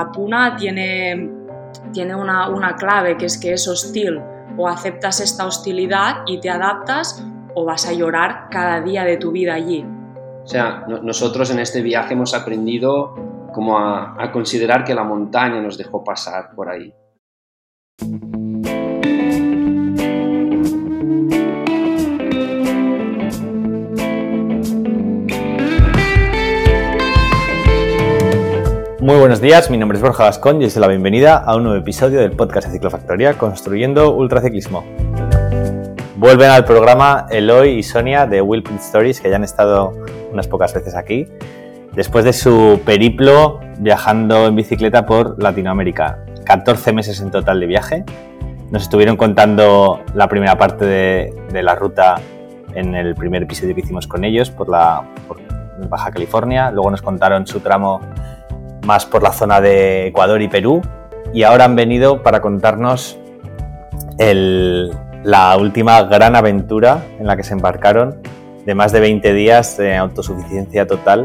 cada puna tiene, tiene una, una clave que es que es hostil. O aceptas esta hostilidad y te adaptas o vas a llorar cada día de tu vida allí. O sea, nosotros en este viaje hemos aprendido como a, a considerar que la montaña nos dejó pasar por ahí. Muy buenos días, mi nombre es Borja Gascón y os doy la bienvenida a un nuevo episodio del podcast de Ciclofactoría Construyendo Ultraciclismo. Vuelven al programa Eloy y Sonia de Willprint Stories, que ya han estado unas pocas veces aquí, después de su periplo viajando en bicicleta por Latinoamérica. 14 meses en total de viaje. Nos estuvieron contando la primera parte de, la ruta en el primer episodio que hicimos con ellos por la por Baja California. Luego nos contaron su tramo más por la zona de Ecuador y Perú. Y ahora han venido para contarnos la última gran aventura en la que se embarcaron de más de 20 días de autosuficiencia total,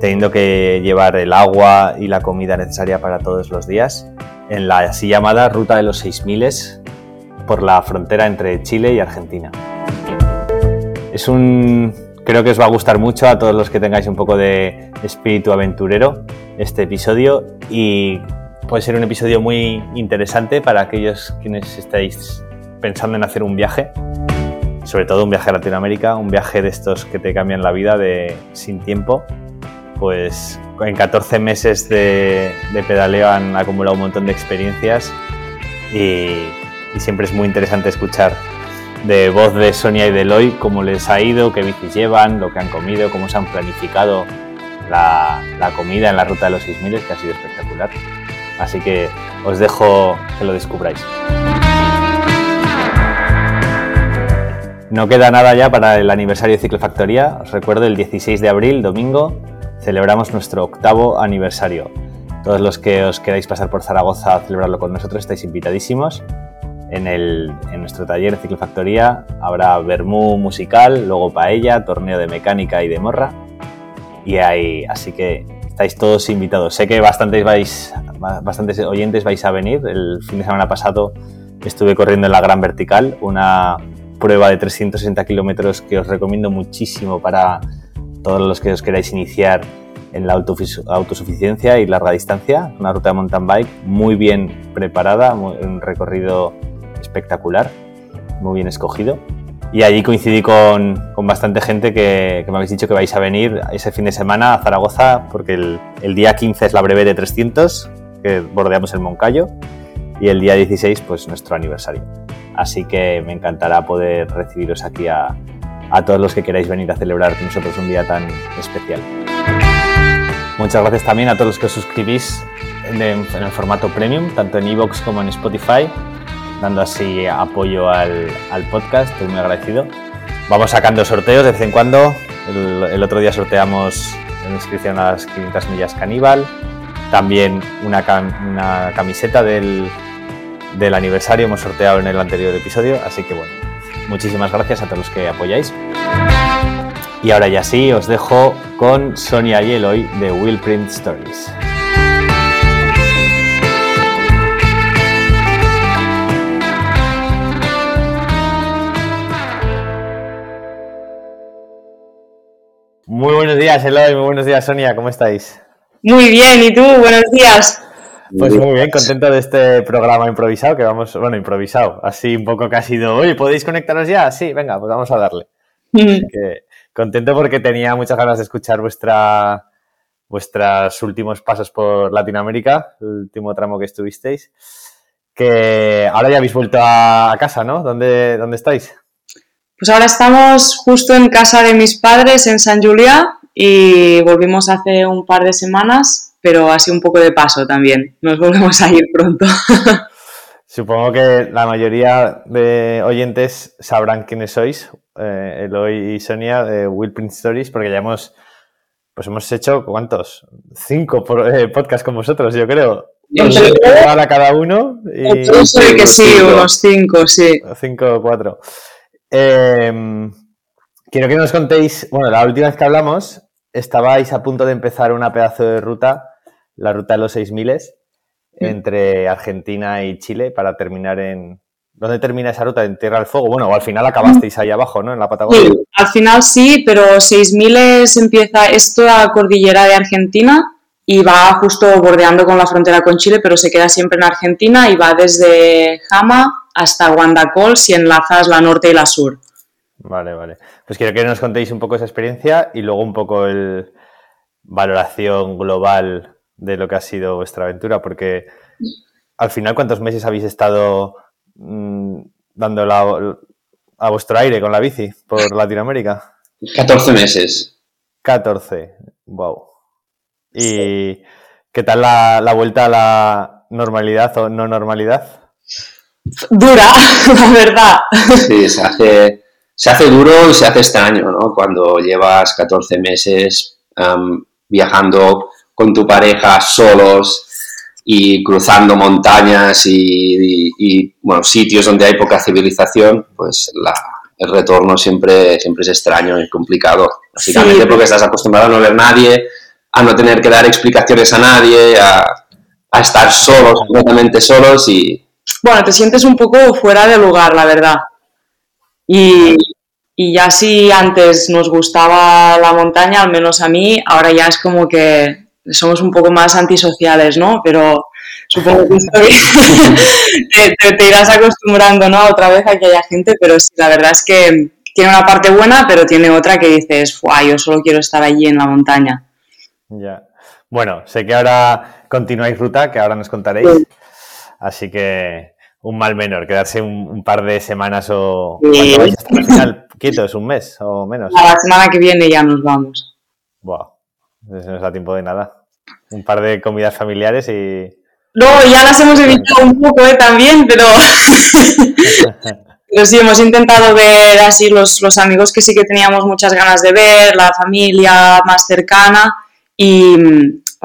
teniendo que llevar el agua y la comida necesaria para todos los días en la así llamada Ruta de los 6000 por la frontera entre Chile y Argentina. Es un creo que os va a gustar mucho a todos los que tengáis un poco de espíritu aventurero este episodio y puede ser un episodio muy interesante para aquellos quienes estáis pensando en hacer un viaje, sobre todo un viaje a Latinoamérica, un viaje de estos que te cambian la vida de sin tiempo, pues en 14 meses de, pedaleo han acumulado un montón de experiencias y, siempre es muy interesante escuchar de voz de Sonia y de Eloy cómo les ha ido, qué bicis llevan, lo que han comido, cómo se han planificado la, comida en la ruta de los 6000, que ha sido espectacular. Así que os dejo que lo descubráis. No queda nada ya para el aniversario de Ciclofactoría. Os recuerdo el 16 de abril, domingo, celebramos nuestro octavo aniversario. Todos los que os queráis pasar por Zaragoza a celebrarlo con nosotros estáis invitadísimos. En, el, en nuestro taller Ciclofactoría habrá vermú musical, luego paella, torneo de mecánica y de morra. Y hay, así que estáis todos invitados. Sé que bastantes, vais, bastantes oyentes vais a venir. El fin de semana pasado estuve corriendo en la Gran Vertical, una prueba de 360 kilómetros que os recomiendo muchísimo para todos los que os queráis iniciar en la autosuficiencia y larga distancia. Una ruta de mountain bike muy bien preparada, un recorrido espectacular, muy bien escogido. Y allí coincidí con, con bastante gente que, me habéis dicho que vais a venir ese fin de semana a Zaragoza, porque el, el día 15 es la breve de 300, que bordeamos el Moncayo, y el día 16, pues nuestro aniversario. Así que me encantará poder recibiros aquí a, a todos los que queráis venir a celebrar con nosotros un día tan especial. Muchas gracias también a todos los que os suscribís en, el formato premium, tanto en iVoox como en Spotify, dando así apoyo al, podcast. Estoy muy agradecido. Vamos sacando sorteos de vez en cuando. El, otro día sorteamos en inscripción a las 500 millas caníbal. También una, una camiseta del, del aniversario hemos sorteado en el anterior episodio. Así que bueno, muchísimas gracias a todos los que apoyáis. Y ahora ya sí, os dejo con Sonia y Eloy de Willprint Stories. Muy buenos días, Eloy, muy buenos días, Sonia, ¿cómo estáis? Muy bien, ¿y tú? Buenos días. Pues muy bien, contento de este programa improvisado que vamos, bueno, improvisado, así un poco que ha sido, oye, ¿podéis conectaros ya? Sí, venga, pues vamos a darle. contento porque tenía muchas ganas de escuchar vuestra, vuestros últimos pasos por Latinoamérica, el último tramo que estuvisteis. Que ahora ya habéis vuelto a, casa, ¿no? ¿Dónde, ¿Dónde estáis? Pues ahora estamos justo en casa de mis padres en San Julián y volvimos hace un par de semanas, pero así un poco de paso también. Nos volvemos a ir pronto. Supongo que la mayoría de oyentes sabrán quiénes sois, eh, Eloy y Sonia de Willprint Stories, porque ya hemos, pues hemos hecho, ¿cuántos? Cinco eh, podcasts con vosotros, yo creo. a cada uno. Y... que sí, unos cinco, sí. Cinco o cuatro. Em, quiero que nos contéis, bueno, la última vez que hablamos estabais a punto de empezar una pedazo de ruta la ruta de los 6000 entre Argentina y Chile para terminar en... ¿Dónde termina esa ruta? ¿En Tierra del Fuego? Bueno, o al final acabasteis ahí abajo, ¿no? En la Patagonia. Sí, al final sí, pero 6000 empieza, es toda la cordillera de Argentina y va justo bordeando con la frontera con Chile, pero se queda siempre en Argentina y va desde Jama hasta Guandacol si enlazas la norte y la sur. Vale, vale. Pues quiero que nos contéis un poco esa experiencia y luego un poco el valoración global de lo que ha sido vuestra aventura, porque al final, ¿cuántos meses habéis estado mmm, dando a vuestro aire con la bici por Latinoamérica? 14 meses. 14, wow. ¿Y qué tal la, la, vuelta a la normalidad o no normalidad? Dura, la verdad. Sí, se hace, se hace duro y se hace extraño, ¿no? Cuando llevas 14 meses um, viajando con tu pareja solos y cruzando montañas y, y, y, bueno, sitios donde hay poca civilización, pues la, el retorno siempre, siempre es extraño y complicado. Básicamente sí. porque estás acostumbrado a no ver nadie, a no tener que dar explicaciones a nadie, a, a estar solos, completamente solos y... Bueno, te sientes un poco fuera de lugar, la verdad. Y, y ya si antes nos gustaba la montaña, al menos a mí, ahora ya es como que somos un poco más antisociales, ¿no? Pero supongo que te, te, te, irás acostumbrando, ¿no? Otra vez a que haya gente, pero sí, la verdad es que tiene una parte buena, pero tiene otra que dices, ¡Fua, yo solo quiero estar allí en la montaña. Ya. Bueno, sé que ahora continuáis ruta, que ahora nos contaréis. Sí. Así que un mal menor, quedarse un, un par de semanas o sí. hasta el final quietos, un mes o menos. A la semana que viene ya nos vamos. Wow. No nos da tiempo de nada. Un par de comidas familiares y. No, ya las hemos evitado un poco ¿eh? también, pero. pero sí, hemos intentado ver así los, los amigos que sí que teníamos muchas ganas de ver, la familia más cercana y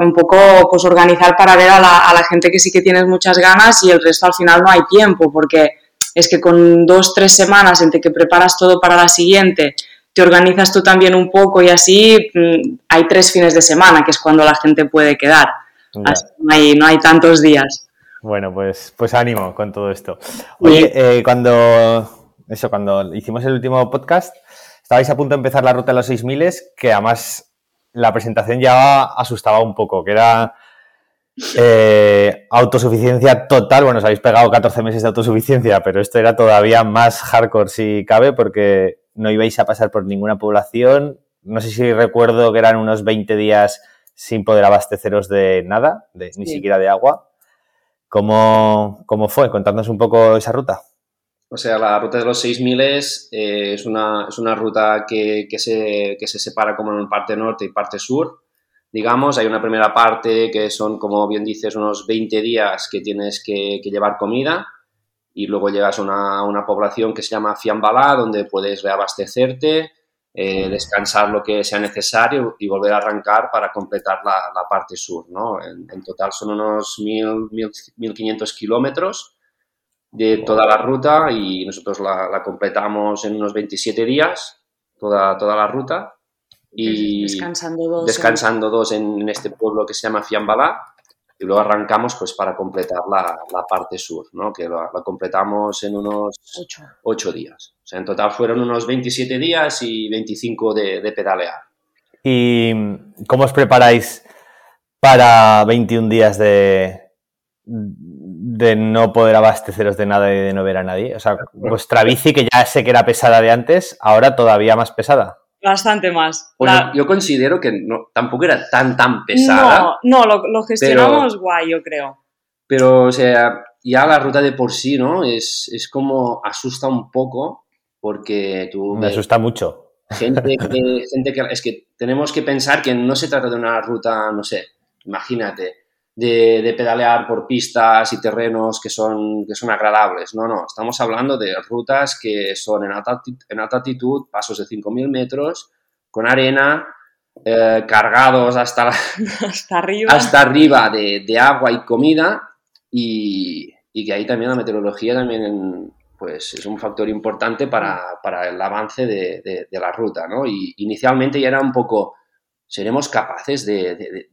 un poco pues organizar para ver a la, a la gente que sí que tienes muchas ganas y el resto al final no hay tiempo, porque es que con dos, tres semanas entre que preparas todo para la siguiente, te organizas tú también un poco y así mmm, hay tres fines de semana, que es cuando la gente puede quedar. Así no, hay, no hay tantos días. Bueno, pues, pues ánimo con todo esto. Oye, eh, cuando, eso, cuando hicimos el último podcast, estabais a punto de empezar la ruta de los 6000, que además la presentación ya asustaba un poco, que era eh, autosuficiencia total. Bueno, os habéis pegado 14 meses de autosuficiencia, pero esto era todavía más hardcore si cabe, porque no ibais a pasar por ninguna población. No sé si recuerdo que eran unos 20 días sin poder abasteceros de nada, de, ni siquiera de agua. ¿Cómo, ¿Cómo, fue? Contándonos un poco esa ruta. O sea, la ruta de los 6000 eh, es, una, es una ruta que, que, se, que se separa como en parte norte y parte sur. Digamos, hay una primera parte que son, como bien dices, unos 20 días que tienes que, que llevar comida y luego llegas a una, una, población que se llama Fiambalá, donde puedes reabastecerte, eh, descansar lo que sea necesario y volver a arrancar para completar la, la parte sur. ¿no? En, en, total son unos 1.500 kilómetros de toda la ruta y nosotros la, la, completamos en unos 27 días, toda, toda la ruta. Y descansando dos, descansando dos en, en este pueblo que se llama Fiambalá y luego arrancamos pues para completar la, la parte sur, ¿no? que la, la, completamos en unos ocho. ocho días. O sea, en total fueron unos 27 días y 25 de, de pedalear. ¿Y cómo os preparáis para 21 días de, de no poder abasteceros de nada y de no ver a nadie? O sea, vuestra bici, que ya sé que era pesada de antes, ahora todavía más pesada. Bastante más. Bueno, la... yo considero que no, tampoco era tan, tan pesada. No, no lo, lo gestionamos pero, guay, yo creo. Pero, o sea, ya la ruta de por sí, ¿no? Es, es como asusta un poco porque tú... Me asusta mucho. Gente que, gente que... Es que tenemos que pensar que no se trata de una ruta, no sé, imagínate, de, de, pedalear por pistas y terrenos que son, que son agradables. No, no, estamos hablando de rutas que son en alta, en alta altitud, pasos de 5.000 metros, con arena, eh, cargados hasta, la, hasta arriba, hasta arriba de, de agua y comida y, y, que ahí también la meteorología también pues, es un factor importante para, para el avance de, de, de, la ruta. ¿no? Y inicialmente ya era un poco, ¿seremos capaces de,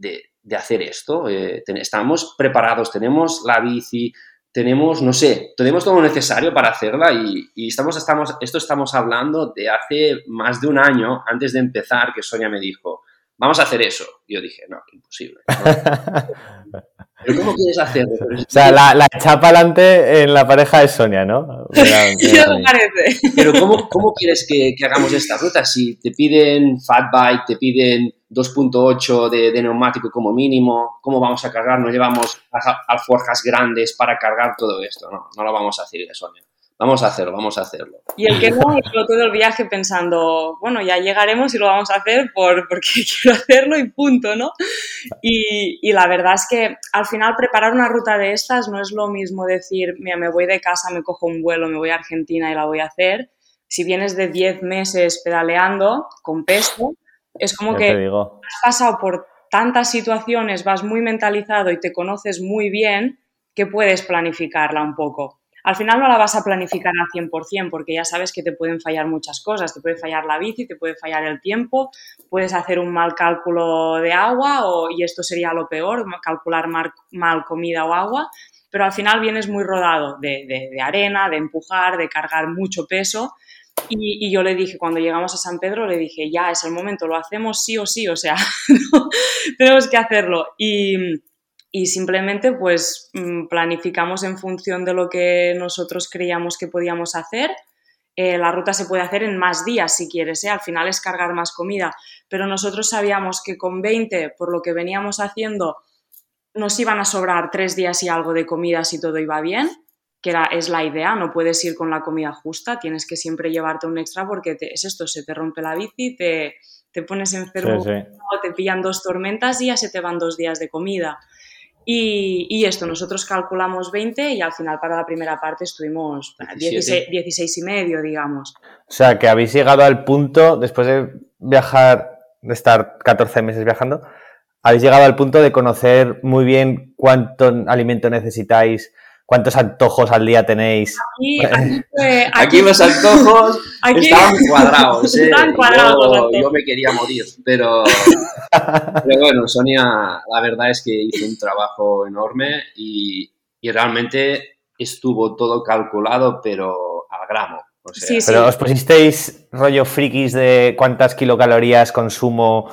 de hacer esto. Eh, estamos preparados, tenemos la bici, tenemos, no sé, tenemos todo lo necesario para hacerla y, estamos, estamos, esto estamos hablando de hace más de un año, antes de empezar, que Sonia me dijo, vamos a hacer eso. Y yo dije, no, imposible. ¿Pero cómo quieres hacerlo? o sea, la, la chapa adelante en la pareja es Sonia, ¿no? parece. Pero ¿cómo, cómo quieres que, que, hagamos esta ruta? Si te piden fat bike, te piden 2.8 de, de, neumático como mínimo, ¿cómo vamos a cargar? No llevamos alforjas grandes para cargar todo esto, no, no lo vamos a hacer de Sonia vamos a hacerlo, vamos a hacerlo. Y el que no, yo todo el viaje pensando, bueno, ya llegaremos y lo vamos a hacer por, porque quiero hacerlo y punto, ¿no? Y, y, la verdad es que al final preparar una ruta de estas no es lo mismo decir, mira, me voy de casa, me cojo un vuelo, me voy a Argentina y la voy a hacer. Si vienes de 10 meses pedaleando con peso, es como que has pasado por tantas situaciones, vas muy mentalizado y te conoces muy bien que puedes planificarla un poco. Al final no la vas a planificar al 100% porque ya sabes que te pueden fallar muchas cosas. Te puede fallar la bici, te puede fallar el tiempo, puedes hacer un mal cálculo de agua y esto sería lo peor, calcular mal, comida o agua. Pero al final vienes muy rodado de, arena, de empujar, de cargar mucho peso. Y, y, yo le dije, cuando llegamos a San Pedro, le dije, ya es el momento, lo hacemos sí o sí, o sea, tenemos que hacerlo. Y, y simplemente pues mm, planificamos en función de lo que nosotros creíamos que podíamos hacer. Eh, la ruta se puede hacer en más días si quieres, ¿eh? al final es cargar más comida, pero nosotros sabíamos que con 20, por lo que veníamos haciendo, nos iban a sobrar tres días y algo de comida si todo iba bien, que era, es la idea, no puedes ir con la comida justa, tienes que siempre llevarte un extra porque es esto, se te rompe la bici, te, te pones enfermo, te pillan dos tormentas y ya se te van dos días de comida. Y, esto, nosotros calculamos 20 y al final para la primera parte estuvimos 16, y medio, digamos. O sea, que habéis llegado al punto, después de viajar, de estar 14 meses viajando, habéis llegado al punto de conocer muy bien cuánto alimento necesitáis, ¿Cuántos antojos al día tenéis? Aquí, los antojos estaban cuadrados. ¿eh? yo, me quería morir, pero, pero bueno, Sonia, la verdad es que hizo un trabajo enorme y, y realmente estuvo todo calculado, pero al gramo. Pero os pusisteis rollo frikis de cuántas kilocalorías consumo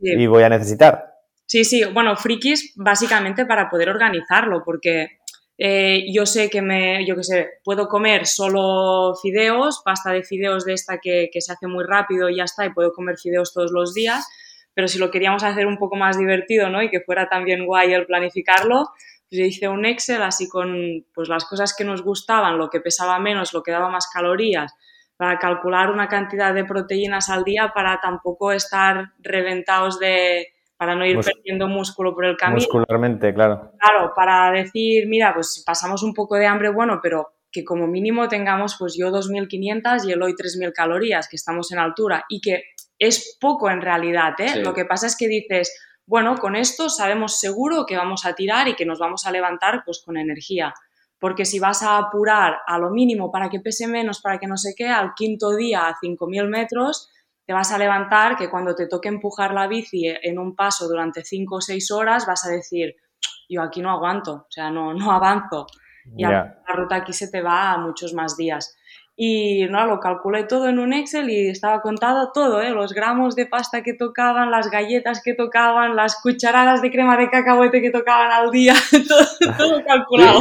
y voy a necesitar. Sí, sí, bueno, frikis básicamente para poder organizarlo, porque eh, yo sé que me, yo qué sé, puedo comer solo fideos, pasta de fideos de esta que, que, se hace muy rápido y ya está, y puedo comer fideos todos los días, pero si lo queríamos hacer un poco más divertido, ¿no? Y que fuera también guay el planificarlo, pues hice un Excel así con pues las cosas que nos gustaban, lo que pesaba menos, lo que daba más calorías, para calcular una cantidad de proteínas al día para tampoco estar reventados de, para no ir perdiendo músculo por el camino. Muscularmente, claro. Claro, para decir, mira, pues pasamos un poco de hambre, bueno, pero que como mínimo tengamos pues yo 2.500 y el hoy 3.000 calorías, que estamos en altura y que es poco en realidad, ¿eh? Lo que pasa es que dices, bueno, con esto sabemos seguro que vamos a tirar y que nos vamos a levantar pues con energía. Porque si vas a apurar a lo mínimo para que pese menos, para que no se quede, al quinto día a 5.000 metros, te vas a levantar que cuando te toque empujar la bici en un paso durante 5 o 6 horas vas a decir, yo aquí no aguanto, o sea, no, no avanzo. Y la ruta aquí se te va a muchos más días. Y no, lo calculé todo en un Excel y estaba contado todo, ¿eh? los gramos de pasta que tocaban, las galletas que tocaban, las cucharadas de crema de cacahuete que tocaban al día, todo, calculado.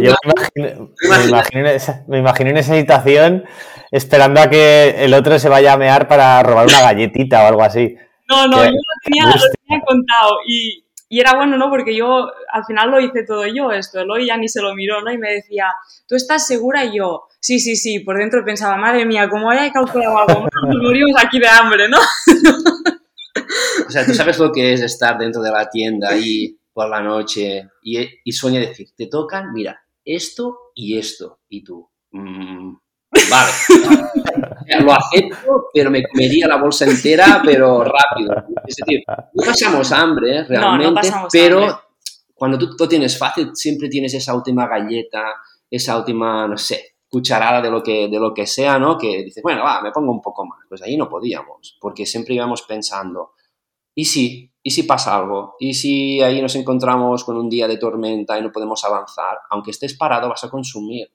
Yo me imagino, me imagino en esa situación esperando a que el otro se vaya a mear para robar una galletita o algo así. No, no, yo lo tenía, contado y, y, era bueno, ¿no? Porque yo al final lo hice todo yo esto, Eloy ya ni se lo miró, ¿no? Y me decía, ¿tú estás segura? Y yo, sí, sí, sí, por dentro pensaba, madre mía, como haya calculado algo morimos aquí de hambre, ¿no? o sea, tú sabes lo que es estar dentro de la tienda ahí por la noche y, y sueña decir, te tocan, mira, esto y esto, y tú, mmm, Vale. Lo acepto, pero me comería la bolsa entera, pero rápido. Es decir, no pasamos hambre realmente, pero cuando tú lo tienes fácil, siempre tienes esa última galleta, esa última, no sé, cucharada de lo que, de lo que sea, ¿no? Que dices, bueno, va, me pongo un poco más. Pues ahí no podíamos, porque siempre íbamos pensando, ¿y si? ¿Y si pasa algo? ¿Y si ahí nos encontramos con un día de tormenta y no podemos avanzar? Aunque estés parado vas a consumir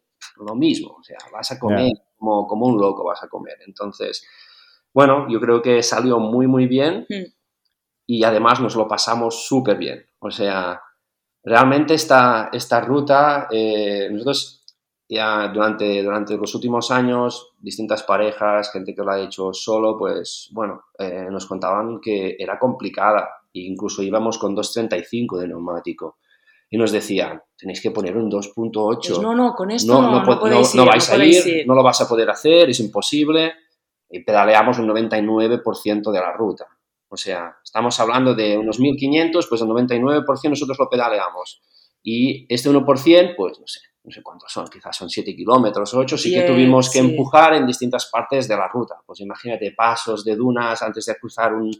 lo mismo, o sea, vas a comer como, como, un loco, vas a comer. Entonces, bueno, yo creo que salió muy, muy bien hmm. y además nos lo pasamos súper bien. O sea, realmente esta, esta ruta, eh, nosotros ya durante, durante los últimos años, distintas parejas, gente que lo ha hecho solo, pues bueno, eh, nos contaban que era complicada. E incluso íbamos con 2.35 de neumático. Y nos decían, tenéis que poner un 2.8. Pues no, no, con esto no, no, podéis no, vais a ir, no lo vas a poder hacer, es imposible. Y pedaleamos un 99% de la ruta. O sea, estamos hablando de unos 1.500, pues el 99% nosotros lo pedaleamos. Y este 1%, pues no sé, no sé cuántos son, quizás son 7 kilómetros o 8, sí que tuvimos que empujar en distintas partes de la ruta. Pues imagínate, pasos de dunas antes de cruzar un,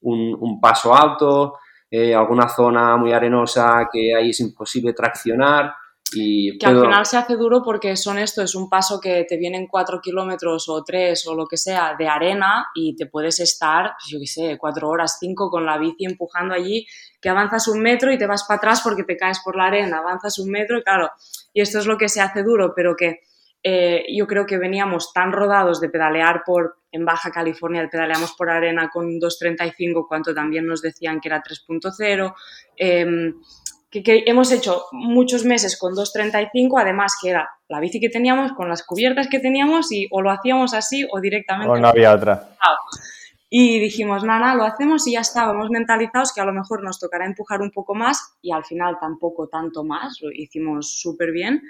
un, paso alto, eh, alguna zona muy arenosa que ahí es imposible traccionar. Y que al final se hace duro porque son esto, es un paso que te vienen 4 kilómetros o 3 o lo que sea de arena y te puedes estar, pues yo qué sé, 4 horas, 5 con la bici empujando allí, que avanzas un metro y te vas para atrás porque te caes por la arena, avanzas un metro y claro, y esto es lo que se hace duro, pero que eh, yo creo que veníamos tan rodados de pedalear por, en Baja California, pedaleamos por arena con 2.35, cuanto también nos decían que era 3.0, em, que, hemos hecho muchos meses con 2.35, además que era la bici que teníamos, con las cubiertas que teníamos y o lo hacíamos así o directamente... O no había otra. Y dijimos, nada, lo hacemos y ya estábamos mentalizados que a lo mejor nos tocará empujar un poco más y al final tampoco tanto más, lo hicimos súper bien.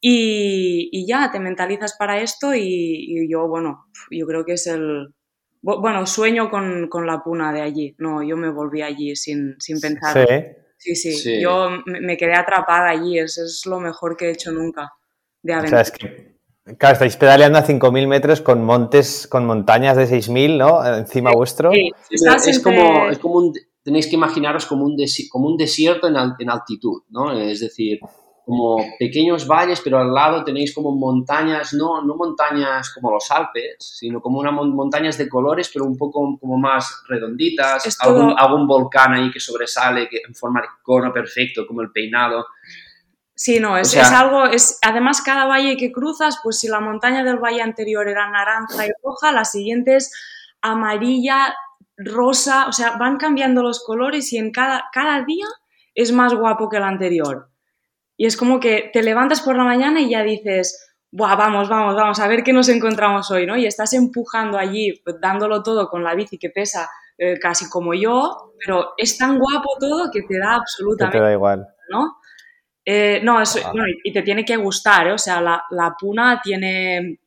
Y, y, ya te mentalizas para esto y, yo, bueno, yo creo que es el... Bueno, sueño con, con, la puna de allí. No, yo me volví allí sin, sin pensar. Sí. Sí, sí. Yo me quedé atrapada allí. Eso es lo mejor que he hecho nunca de aventura. Claro, estáis pedaleando a 5.000 metros con montes, con montañas de 6.000, ¿no? Encima vuestro. Sí, es, como, es como un, tenéis que imaginaros como un, como un desierto en, en, altitud, ¿no? Es decir, como pequeños valles, pero al lado tenéis como montañas, no, no montañas como los Alpes, sino como una montañas de colores, pero un poco como más redonditas, algún, algún volcán ahí que sobresale que en forma de cono perfecto, como el peinado. Sí, no, es, es, algo, es, además cada valle que cruzas, pues si la montaña del valle anterior era naranja y roja, la siguiente es amarilla, rosa, o sea, van cambiando los colores y en cada, cada día es más guapo que el anterior. Y es como que te levantas por la mañana y ya dices, Buah, vamos, vamos, vamos, a ver qué nos encontramos hoy, ¿no? Y estás empujando allí, pues, dándolo todo con la bici que pesa eh, casi como yo, pero es tan guapo todo que te da absolutamente... te da igual. ¿No? Eh, no, y te tiene que gustar, ¿eh? o sea, la, puna tiene,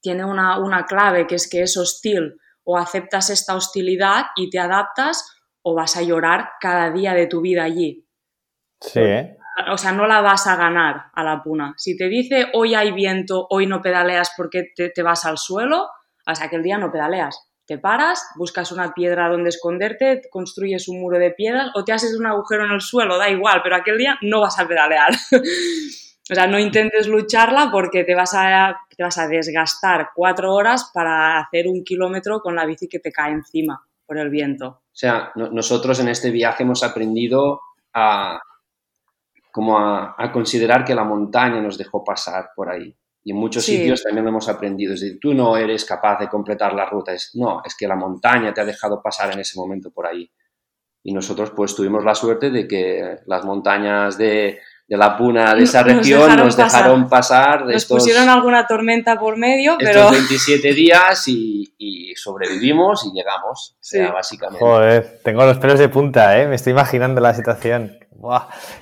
tiene una, clave que es que es hostil, o aceptas esta hostilidad y te adaptas, o vas a llorar cada día de tu vida allí. Sí. ¿eh? O sea, no la vas a ganar a la puna. Si te dice hoy hay viento, hoy no pedaleas porque te, vas al suelo, sea, que el día no pedaleas te paras, buscas una piedra donde esconderte, construyes un muro de piedras o te haces un agujero en el suelo, da igual, pero aquel día no vas a pedalear. o sea, no intentes lucharla porque te vas, a, te vas a desgastar cuatro horas para hacer un kilómetro con la bici que te cae encima por el viento. O sea, nosotros en este viaje hemos aprendido a, como a, a considerar que la montaña nos dejó pasar por ahí. Y en muchos sitios también lo hemos aprendido. Es decir, tú no eres capaz de completar la ruta. Es, no, es que la montaña te ha dejado pasar en ese momento por ahí. Y nosotros pues tuvimos la suerte de que las montañas de, de la Puna de esa región nos dejaron, pasar. nos pusieron alguna tormenta por medio, pero... Estos 27 días y, y sobrevivimos y llegamos, o sea, básicamente. Joder, tengo los pelos de punta, ¿eh? Me estoy imaginando la situación.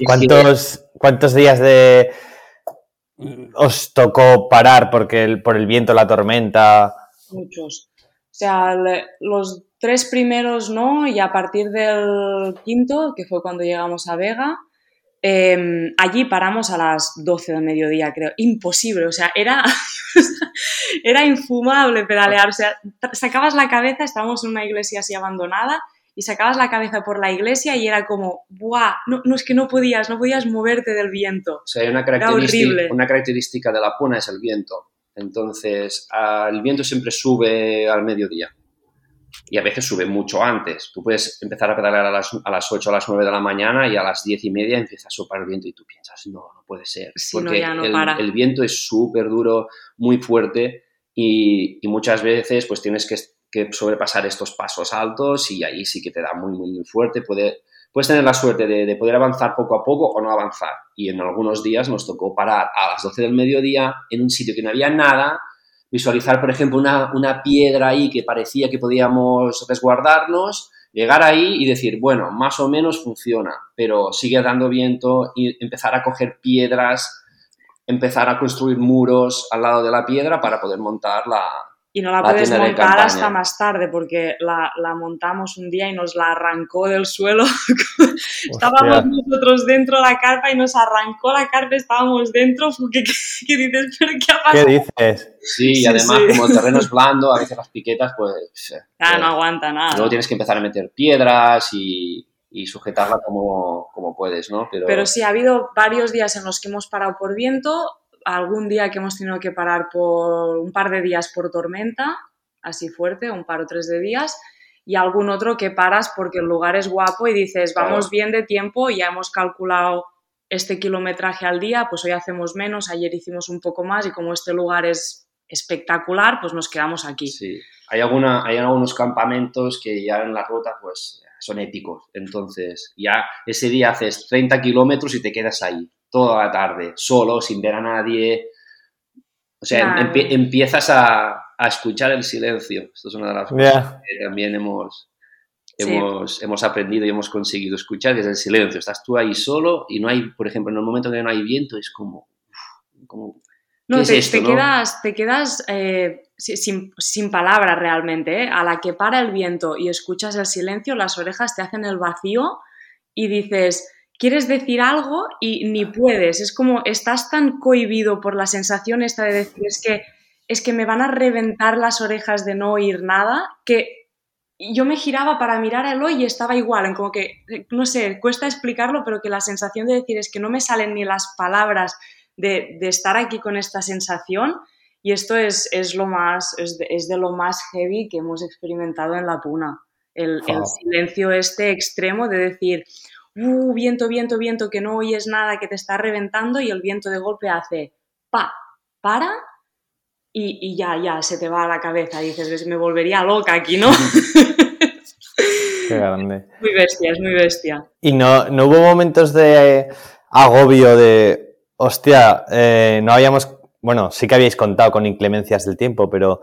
¿Cuántos, ¿Cuántos días de os tocó parar porque el, por el viento, la tormenta? Muchos. O sea, los tres primeros no, y a partir del quinto, que fue cuando llegamos a Vega, em, allí paramos a las 12 del mediodía, creo. Imposible, o sea, era, era infumable pedalear. O sea, sacabas la cabeza, estábamos en una iglesia así abandonada, y sacabas la cabeza por la iglesia y era como, ¡buah! No, no es que no podías, no podías moverte del viento. O sea, hay una característica, una característica de la puna es el viento. Entonces, el viento siempre sube al mediodía. Y a veces sube mucho antes. Tú puedes empezar a pedalear a las, a las 8 o a las 9 de la mañana y a las 10 y media empieza a soplar el viento y tú piensas, no, no puede ser. porque el, viento es súper duro, muy fuerte y, muchas veces pues tienes que, sobrepasar estos pasos altos y ahí sí que te da muy, muy, muy fuerte. Puede, puedes tener la suerte de, de, poder avanzar poco a poco o no avanzar. Y en algunos días nos tocó parar a las 12 del mediodía en un sitio que no había nada visualizar, por ejemplo, una, una piedra ahí que parecía que podíamos resguardarnos, llegar ahí y decir, bueno, más o menos funciona, pero sigue dando viento y empezar a coger piedras, empezar a construir muros al lado de la piedra para poder montar la, y no la, puedes montar hasta más tarde porque la, la, montamos un día y nos la arrancó del suelo. estábamos nosotros dentro de la carpa y nos arrancó la carpa, estábamos dentro. ¿Qué, qué, dices? ¿Pero qué ha pasado? ¿Qué dices? Sí, y además como el terreno es blando, a veces las piquetas pues... Ah, no aguanta nada. Luego tienes que empezar a meter piedras y, y sujetarla como, como puedes, ¿no? Pero... Pero sí, ha habido varios días en los que hemos parado por viento algún día que hemos tenido que parar por un par de días por tormenta, así fuerte, un par o tres de días, y algún otro que paras porque el lugar es guapo y dices, vamos bien de tiempo, ya hemos calculado este kilometraje al día, pues hoy hacemos menos, ayer hicimos un poco más y como este lugar es espectacular, pues nos quedamos aquí. Sí, hay, alguna, hay algunos campamentos que ya en la ruta pues son épicos, entonces ya ese día haces 30 kilómetros y te quedas ahí toda la tarde, solo, sin ver a nadie. O sea, empiezas a, escuchar el silencio. Esto es una de las cosas que también hemos, hemos, hemos, aprendido y hemos conseguido escuchar, que es el silencio. Estás tú ahí solo y no hay, por ejemplo, en el momento que no hay viento, es como... como no, te, te, quedas, te quedas eh, sin, sin, palabras realmente. ¿eh? A la que para el viento y escuchas el silencio, las orejas te hacen el vacío y dices quieres decir algo y ni puedes. Es como estás tan cohibido por la sensación esta de decir es que, es que me van a reventar las orejas de no oír nada, que yo me giraba para mirar a Eloy y estaba igual, en como que, no sé, cuesta explicarlo, pero que la sensación de decir es que no me salen ni las palabras de, estar aquí con esta sensación. Y esto es, es lo más, es de, lo más heavy que hemos experimentado en la puna. El, el silencio este extremo de decir, uh, viento, viento, viento, que no oyes nada, que te está reventando y el viento de golpe hace pa, para y, ya, ya, se te va a la cabeza y dices, me volvería loca aquí, ¿no? Qué grande. Muy bestia, es muy bestia. ¿Y no, no hubo momentos de agobio de, hostia, eh, no habíamos, bueno, sí que habíais contado con inclemencias del tiempo, pero,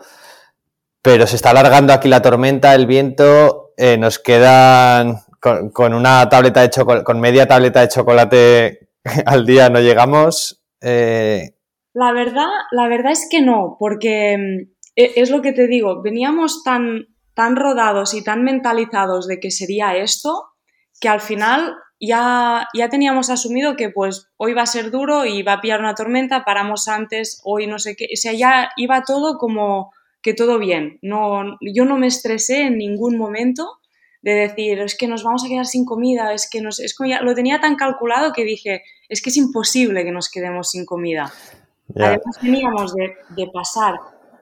pero se está alargando aquí la tormenta, el viento, eh, nos quedan con, una tableta de chocolate, con media tableta de chocolate al día no llegamos. Eh, la verdad, la verdad es que no, porque mm, e, es lo que te digo, veníamos tan, tan rodados y tan mentalizados de que sería esto, que al final ya, ya teníamos asumido que pues hoy va a ser duro y va a pillar una tormenta, paramos antes, hoy no sé qué, o sea, ya iba todo como que todo bien. No, yo no me estresé en ningún momento de decir, es que nos vamos a quedar sin comida, es que nos, es como ya, lo tenía tan calculado que dije, es que es imposible que nos quedemos sin comida. Además teníamos de, de, pasar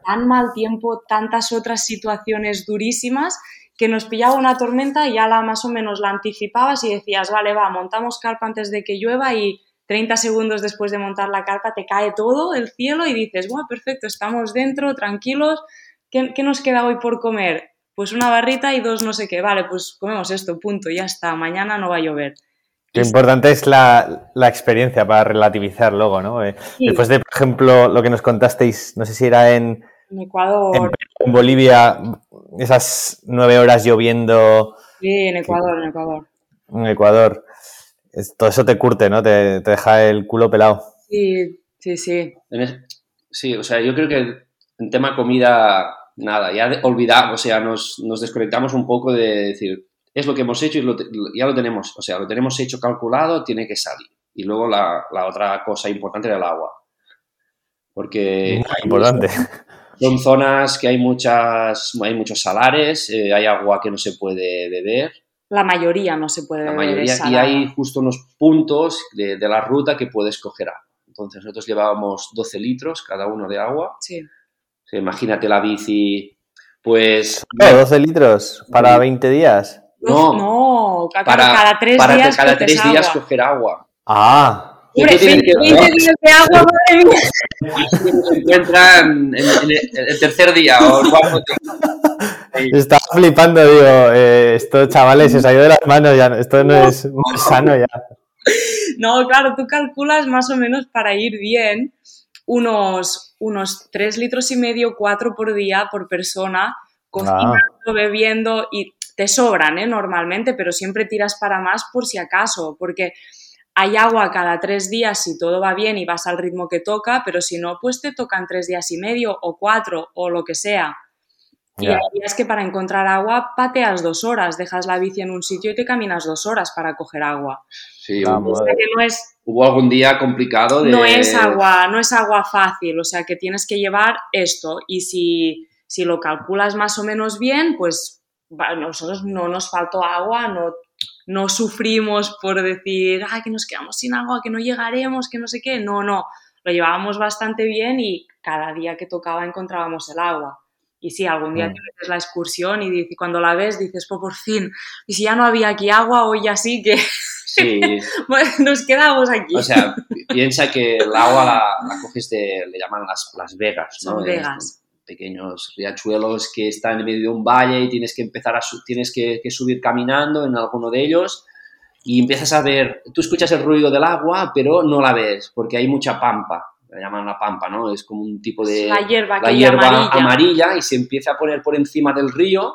tan mal tiempo, tantas otras situaciones durísimas, que nos pillaba una tormenta y ya la más o menos la anticipabas y decías, vale, va, montamos carpa antes de que llueva y 30 segundos después de montar la carpa te cae todo el cielo y dices, bueno, perfecto, estamos dentro, tranquilos, ¿qué, ¿qué nos queda hoy por comer? Pues una barrita y dos no sé qué, vale, pues comemos esto, punto, ya está, mañana no va a llover. Lo importante es la, experiencia para relativizar luego, ¿no? Eh, después de, por ejemplo, lo que nos contasteis, no sé si era en, Ecuador. En, Bolivia, esas nueve horas lloviendo. Sí, en Ecuador, en Ecuador. En Ecuador. todo eso te curte, ¿no? Te, deja el culo pelado. Sí, sí, sí. Sí, o sea, yo creo que en tema comida nada, ya olvidamos, o sea, nos, nos, desconectamos un poco de decir, es lo que hemos hecho y ya lo tenemos, o sea, lo tenemos hecho calculado, tiene que salir. Y luego la, la otra cosa importante era el agua. Porque... Muy importante. Son zonas que hay, muchas, hay muchos salares, eh, hay agua que no se puede beber. La mayoría no se puede la Mayoría, y hay justo unos puntos de, de la ruta que puedes coger agua. Entonces nosotros llevábamos 12 litros cada uno de agua. Sí imagínate la bici, Pues... No, 12 litros para 20 días. No, no para, cada tres para días, cada tres días agua. coger agua. Ah, Hombre, Tú tienes 20, que- 20 días de agua, madre mía. Se encuentran en, en el, el tercer día o el cuarto día. estaba flipando, digo, eh, esto chavales se ido de las manos ya, esto no es muy sano ya. No, claro, tú calculas más o menos para ir bien unos, unos 3 litros y medio, 4 por día por persona, cocinando, bebiendo y te sobran, ¿eh? Normalmente, pero siempre tiras para más por si acaso, porque hay agua cada tres días si todo va bien y vas al ritmo que toca, pero si no, pues te tocan tres días y medio o cuatro o lo que sea. Y hay días que para encontrar agua pateas dos horas, dejas la bici en un sitio y te caminas dos horas para coger agua. Sí, Vamos. O sea que no es, hubo algún día complicado de... no es agua, no es agua fácil, o sea que tienes que llevar esto y si, si lo calculas más o menos bien, pues nosotros no nos faltó agua, no, no sufrimos por decir, ay, que nos quedamos sin agua, que no llegaremos, que no sé qué, no, no, lo llevábamos bastante bien y cada día que tocaba encontrábamos el agua. Y sí, algún día Mm. te metes la excursión y cuando la ves dices, pues por fin, y si ya no había aquí agua, hoy ya sí que Sí, bueno, nos quedamos aquí. o sea, pi- piensa que el agua la, la coges de, le llaman las, las vegas, ¿no? Son vegas. pequeños riachuelos que están en medio de un valle y tienes que empezar a tienes que, que subir caminando en alguno de ellos y empiezas a ver, tú escuchas el ruido del agua, pero no la ves porque hay mucha pampa, la llaman la pampa, ¿no? Es como un tipo de la hierba, la hierba amarilla. amarilla y se empieza a poner por encima del río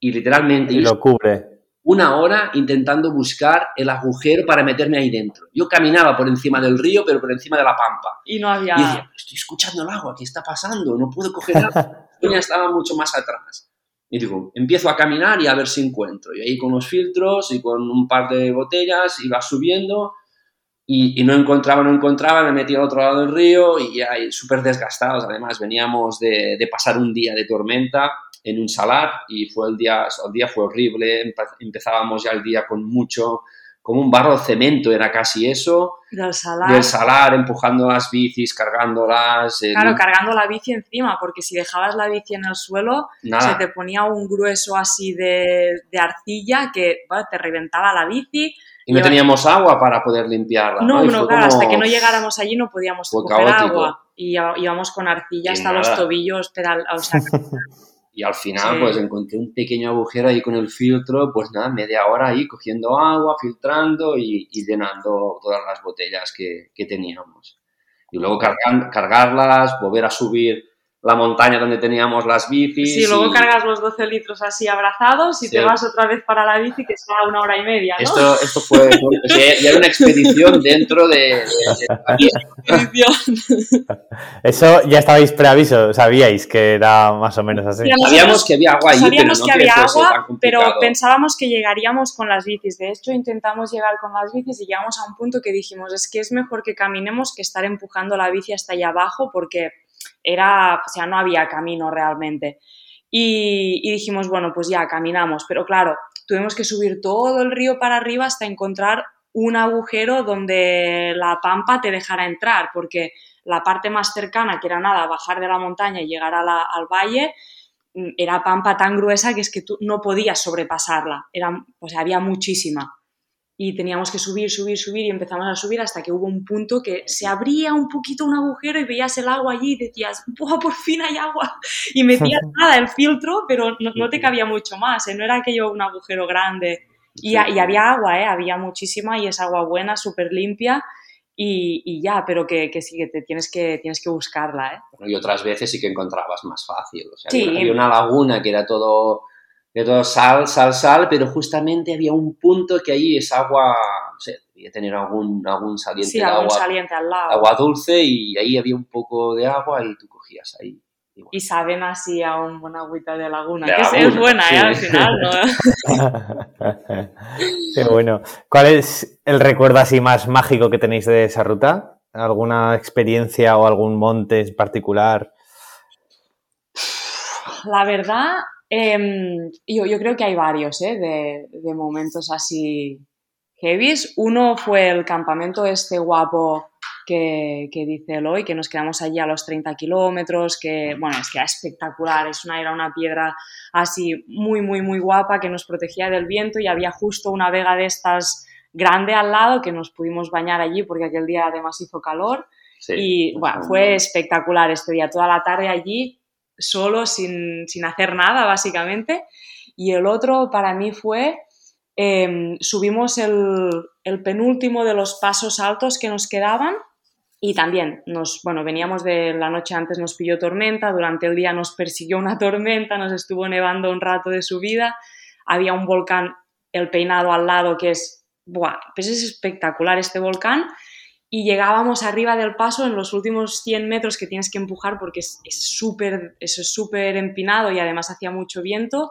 y literalmente Y lo cubre. una hora intentando buscar el agujero para meterme ahí dentro. Yo caminaba por encima del río, pero por encima de la pampa. Y no había... Y decía, estoy escuchando el agua, ¿qué está pasando? No puedo coger agua. Yo ya estaba mucho más atrás. Y digo, empiezo a caminar y a ver si encuentro. Y ahí con los filtros y con un par de botellas iba subiendo y, y no encontraba, no encontraba, me metí al otro lado del río y ya súper desgastados. Además, veníamos de, de pasar un día de tormenta en un salar y fue el día, el día fue horrible. Empe- Empezábamos ya el día con mucho, como un barro de cemento, era casi eso del salar. del salar, empujando las bicis, cargándolas. en- Claro, cargando la bici encima, porque si dejabas la bici en el suelo, nada. se te ponía un grueso así de, de arcilla que bueno, te reventaba la bici. Y no teníamos agua para poder limpiarla. No, No, no, claro, como- hasta que no llegáramos allí no podíamos coger agua. Y íbamos con arcilla hasta los nada. tobillos, pedal, o sea, Y al final, Sí. pues encontré un pequeño agujero ahí con el filtro, pues nada, media hora ahí cogiendo agua, filtrando y, y llenando todas las botellas que, que teníamos. Y luego cargarlas, volver a subir la montaña donde teníamos las bicis. si luego y- cargas los 12 litros así abrazados y Sí. te vas otra vez para la bici que está a una hora y media, ¿no? Esto, esto fue, sea, ya era una expedición dentro de, de- de- Eso ya estabais preaviso, sabíais que era más o menos así. Ya, Sabíamos que había agua ahí, Sabíamos pero no que había agua, pero pensábamos que llegaríamos con las bicis. De hecho, intentamos llegar con las bicis y llegamos a un punto que dijimos, es que es mejor que caminemos que estar empujando la bici hasta allá abajo porque era, o sea, no había camino realmente. Y, dijimos, bueno, pues ya, caminamos. Pero claro, tuvimos que subir todo el río para arriba hasta encontrar un agujero donde la pampa te dejara entrar, porque la parte más cercana, que era nada, bajar de la montaña y llegar a la- al valle, mm, era pampa tan gruesa que es que tú no podías sobrepasarla. Era, sea, había muchísima. Y teníamos que subir, subir, subir y empezamos a subir hasta que hubo un punto que se abría un poquito un agujero y veías el agua allí y decías, ¡buah, por fin hay agua! Y metías nada, el filtro, pero no, no te cabía mucho más, ¿eh? no era aquello un agujero grande. Y, Sí, y había agua, ¿eh? había muchísima y es agua buena, súper limpia y, y ya, pero que, que sí, que te tienes que, tienes que buscarla. ¿eh? Bueno, y otras veces sí que encontrabas más fácil. O sea, Sí. había, había una laguna que era todo, de todo sal, sal, sal, pero justamente había un punto que ahí es agua, no sé, debía tener algún, algún saliente Sí, de algún agua, saliente al lado. agua dulce y ahí había un poco de agua y tú cogías ahí. Y bueno, Y saben así a un buen agüita de laguna, De que es- es, laguna, buena, sí. ¿eh? Al final, ¿no? Qué bueno. ¿Cuál es el recuerdo así más mágico que tenéis de esa ruta? ¿Alguna experiencia o algún monte en particular? La verdad, em, yo, yo creo que hay varios, ¿eh? De, de momentos así heavies. Uno fue el campamento este guapo que, que, dice Eloy, que nos quedamos allí a los 30 kilómetros, que, bueno, es que era espectacular, es una, era una piedra así muy, muy, muy guapa que nos protegía del viento y había justo una vega de estas grande al lado que nos pudimos bañar allí porque aquel día además hizo calor y bueno, fue espectacular este día, toda la tarde allí, solo, sin, sin hacer nada básicamente. Y el otro para mí fue, em, subimos el, el penúltimo de los pasos altos que nos quedaban. Y también nos, bueno, veníamos de la noche antes nos pilló tormenta, durante el día nos persiguió una tormenta, nos estuvo nevando un rato de subida, había un volcán, el peinado al lado que es Buah, pues es espectacular este volcán y llegábamos arriba del paso en los últimos 100 metros que tienes que empujar porque es súper es súper empinado y además hacía mucho viento.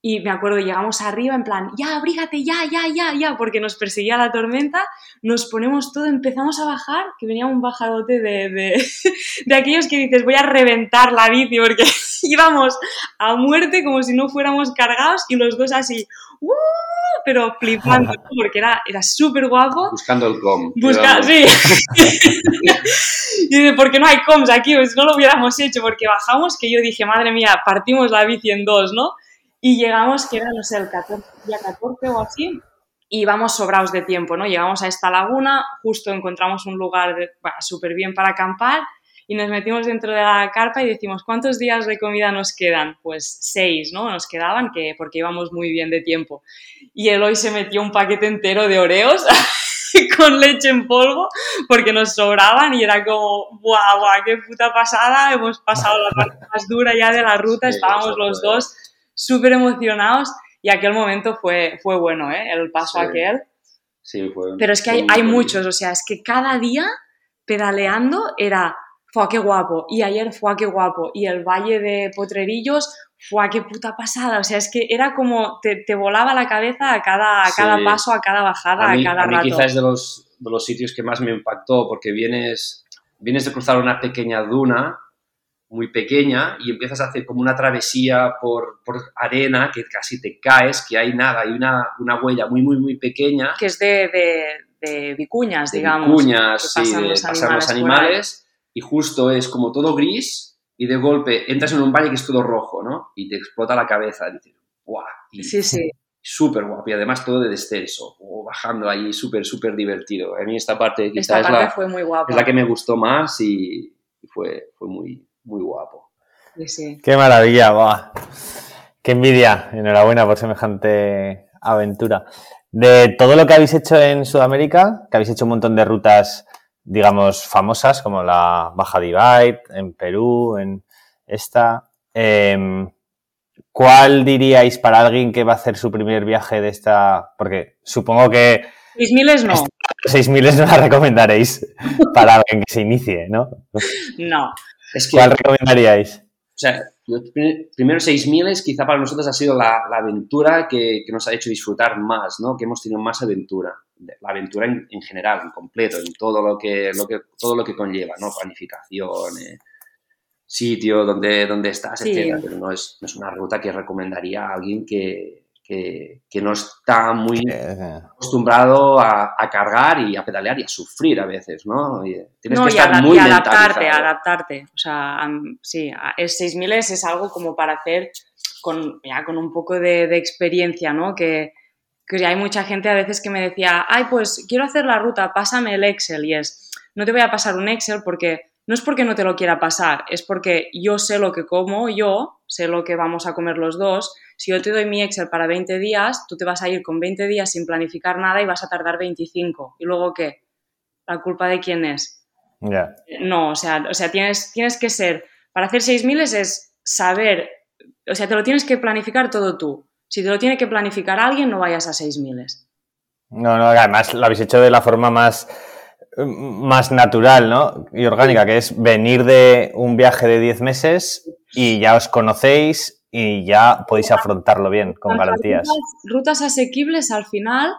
Y me acuerdo, llegamos arriba en plan, ya, abrígate, ya, ya, ya, ya, porque nos perseguía la tormenta, nos ponemos todo, empezamos a bajar, que venía un bajadote de, de, de aquellos que dices, voy a reventar la bici, porque íbamos a muerte como si no fuéramos cargados y los dos así, ¡uh! pero flipando, porque era, era súper guapo. Buscando el com. Busca, sí. y dice, ¿por qué no hay coms aquí? Pues no lo hubiéramos hecho, porque bajamos, que yo dije, madre mía, partimos la bici en dos, ¿no? Y llegamos, que era, no sé, el 14, día 14 o así, y vamos sobrados de tiempo, ¿no? Llegamos a esta laguna, justo encontramos un lugar súper bien para acampar y nos metimos dentro de la carpa y decimos, ¿cuántos días de comida nos quedan? Pues seis, ¿no? Nos quedaban que, porque íbamos muy bien de tiempo. Y Eloy se metió un paquete entero de oreos con leche en polvo porque nos sobraban y era como, ¡guau, guau, qué puta pasada! Hemos pasado la parte más dura ya de la ruta, estábamos los dos súper emocionados y aquel momento fue, fue bueno, ¿eh? El paso aquel. Sí, fue. Pero es que hay, hay muchos, o sea, es que cada día pedaleando era fue qué guapo, y ayer fue qué guapo, y el Valle de Potrerillos fue qué puta pasada, o sea, es que era como, te, te volaba la cabeza a cada, a cada paso, a cada bajada, a, mí, cada a mí rato. quizás es de los, de los sitios que más me impactó, porque vienes, vienes de cruzar una pequeña duna, muy pequeña, y empiezas a hacer como una travesía por, por arena, que casi te caes, que hay nada, hay una, una huella muy, muy, muy pequeña. Que es de, de, de vicuñas, de digamos. Vicuñas, sí, de pasar los animales y justo es como todo gris y de golpe entras en un valle que es todo rojo, ¿no? Y te explota la cabeza. Y dices, ¡guau! Y sí, sí. Súper guapo y además todo de descenso, o bajando ahí, súper, súper divertido. A mí esta parte quizás esta parte es, la, fue muy guapa. es la que me gustó más y fue, fue muy, muy guapo. Sí, sí. Qué maravilla, va. Qué envidia. Enhorabuena por semejante aventura. De todo lo que habéis hecho en Sudamérica, que habéis hecho un montón de rutas digamos, famosas como la Baja Divide en Perú, en esta. Eh, ¿Cuál diríais para alguien que va a hacer su primer viaje de esta? Porque supongo que... 6.000 no. 6.000 no la recomendaréis para alguien que se inicie, ¿no? No. Es que, ¿Cuál recomendaríais? O sea, los primeros 6.000 quizá para nosotros ha sido la, la aventura que, que, nos ha hecho disfrutar más, ¿no? Que hemos tenido más aventura. La aventura en, en general, en completo, en todo lo que, lo que, todo lo que conlleva, ¿no? Planificación, eh, sitio donde, donde estás, Sí. etcétera. Pero no es, no es una ruta que recomendaría a alguien que, que, que no está muy Eh, acostumbrado a, a cargar y a pedalear y a sufrir a veces, ¿no? Y tienes no, que y, estar muy y adaptarte, adaptarte. O sea, sí, a- es 6.000 es, es algo como para hacer con, ya, con un poco de, de experiencia, ¿no? Que, que hay mucha gente a veces que me decía, ay, pues quiero hacer la ruta, pásame el Excel. Y es, no te voy a pasar un Excel porque no es porque no te lo quiera pasar, es porque yo sé lo que como yo, sé lo que vamos a comer los dos. Si yo te doy mi Excel para 20 días, tú te vas a ir con 20 días sin planificar nada y vas a tardar 25. ¿Y luego qué? ¿La culpa de quién es? ya. No, o sea, o sea tienes, tienes que ser, para hacer 6.000 es saber, o sea, te lo tienes que planificar todo tú. Si te lo tiene que planificar alguien, no vayas a 6.000. No, no, además lo habéis hecho de la forma más, más natural, ¿no? Y orgánica, que es venir de un viaje de 10 meses y ya os conocéis y ya podéis afrontarlo bien, con garantías. Rutas, rutas asequibles al final,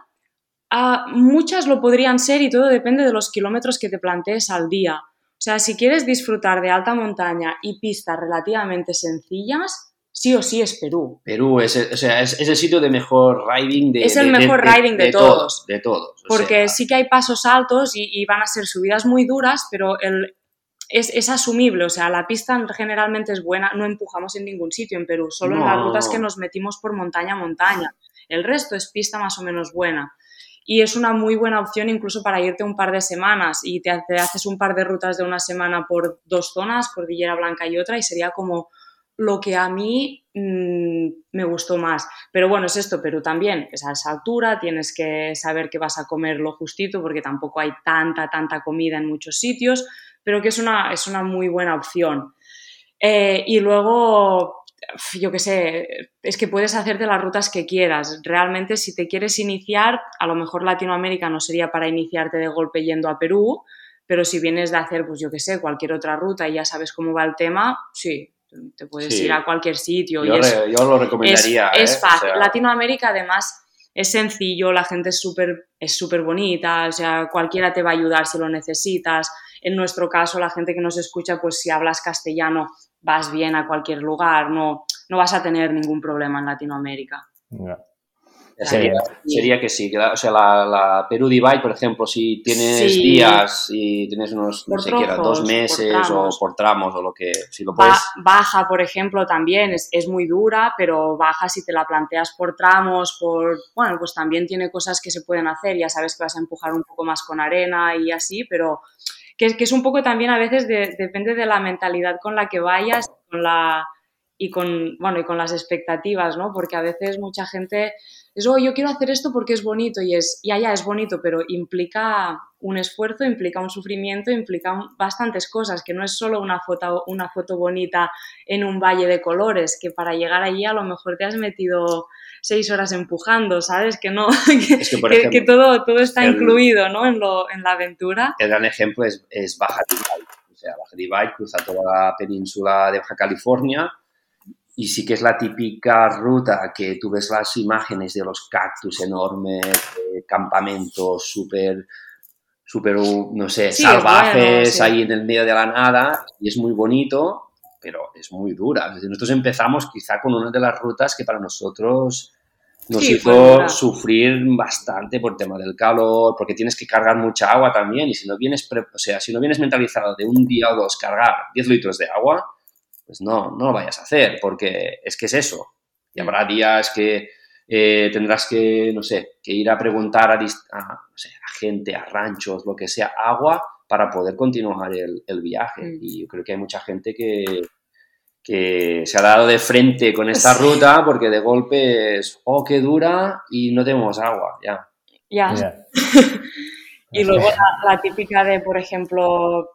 muchas lo podrían ser y todo depende de los kilómetros que te plantees al día. O sea, si quieres disfrutar de alta montaña y pistas relativamente sencillas, sí o sí es Perú. Perú es, el- o sea, es, es el sitio de mejor riding de Es el de- mejor riding de todos. De todos. o Porque sea, sí que hay pasos altos y, y van a ser subidas muy duras, pero el, es, es asumible. O sea, la pista generalmente es buena. No empujamos en ningún sitio en Perú, solo en las rutas que nos metimos por montaña a montaña. El resto es pista más o menos buena. Y es una muy buena opción incluso para irte un par de semanas y te, te haces un par de rutas de una semana por dos zonas, Cordillera Blanca y otra, y sería como lo que a mí mm, me gustó más. Pero bueno, es esto, Perú también es a esa altura, tienes que saber que vas a comer lo justito porque tampoco hay tanta, tanta comida en muchos sitios, pero que es una, es una muy buena opción. Eh, y luego, yo qué sé, es que puedes hacerte las rutas que quieras. Realmente, si te quieres iniciar, a lo mejor Latinoamérica no sería para iniciarte de golpe yendo a Perú, pero si vienes de hacer, pues yo qué sé, cualquier otra ruta y ya sabes cómo va el tema, sí, te puedes Sí. ir a cualquier sitio. yo, y es, re- yo lo es, recomendaría. es ¿eh? Fácil. sea, Latinoamérica, además, es sencillo, la gente es súper es súper bonita, o sea, cualquiera te va a ayudar si lo necesitas. En nuestro caso, la gente que nos escucha, pues si hablas castellano, vas bien a cualquier lugar, no, no vas a tener ningún problema en Latinoamérica. Sería, sería que sí, que la- o sea, la, la Perú Divide, por ejemplo, si tienes Sí. días y tienes unos, no Por sé qué dos meses por o por tramos o lo que, si lo puedes, baja, por ejemplo, también es, es muy dura, pero baja si te la planteas por tramos, por, bueno, pues también tiene cosas que se pueden hacer, ya sabes que vas a empujar un poco más con arena y así, pero que, es- que es un poco también a veces de- depende de la mentalidad con la que vayas con la, y, con, bueno, y con las expectativas, ¿no? Porque a veces mucha gente es, oh, yo quiero hacer esto porque es bonito y es, ya, ya, es bonito, pero implica un esfuerzo, implica un sufrimiento, implica un- bastantes cosas, que no es solo una foto, una foto bonita en un valle de colores, que para llegar allí a lo mejor te has metido seis horas empujando, ¿sabes? Que no, que, Es que, por que- ejemplo, que todo, todo está el- incluido, ¿no? En, lo, en la aventura. el gran ejemplo es, es Baja Divide. O sea, Baja Divide cruza toda la península de Baja California y sí que es la típica ruta que tú ves las imágenes de los cactus enormes, campamentos súper, súper, no sé, Sí, salvajes bueno, sí. ahí en el medio de la nada y es muy bonito, pero es muy dura. Es decir, nosotros empezamos quizá con una de las rutas que para nosotros nos Sí, hizo sufrir bastante por tema del calor, porque tienes que cargar mucha agua también y si no vienes, o sea, si no vienes mentalizado de un día o dos cargar 10 litros de agua, pues no, no lo vayas a hacer, porque es que es eso. Y habrá días que eh, tendrás que, no sé, que ir a preguntar a, dis- a, no sé, a gente, a ranchos, lo que sea, agua para poder continuar el, el viaje. Mm. Y yo creo que hay mucha gente que, que se ha dado de frente con esta Sí. ruta porque de golpe es, oh, qué dura y no tenemos agua, ya. Ya. Y luego la, la típica de, por ejemplo,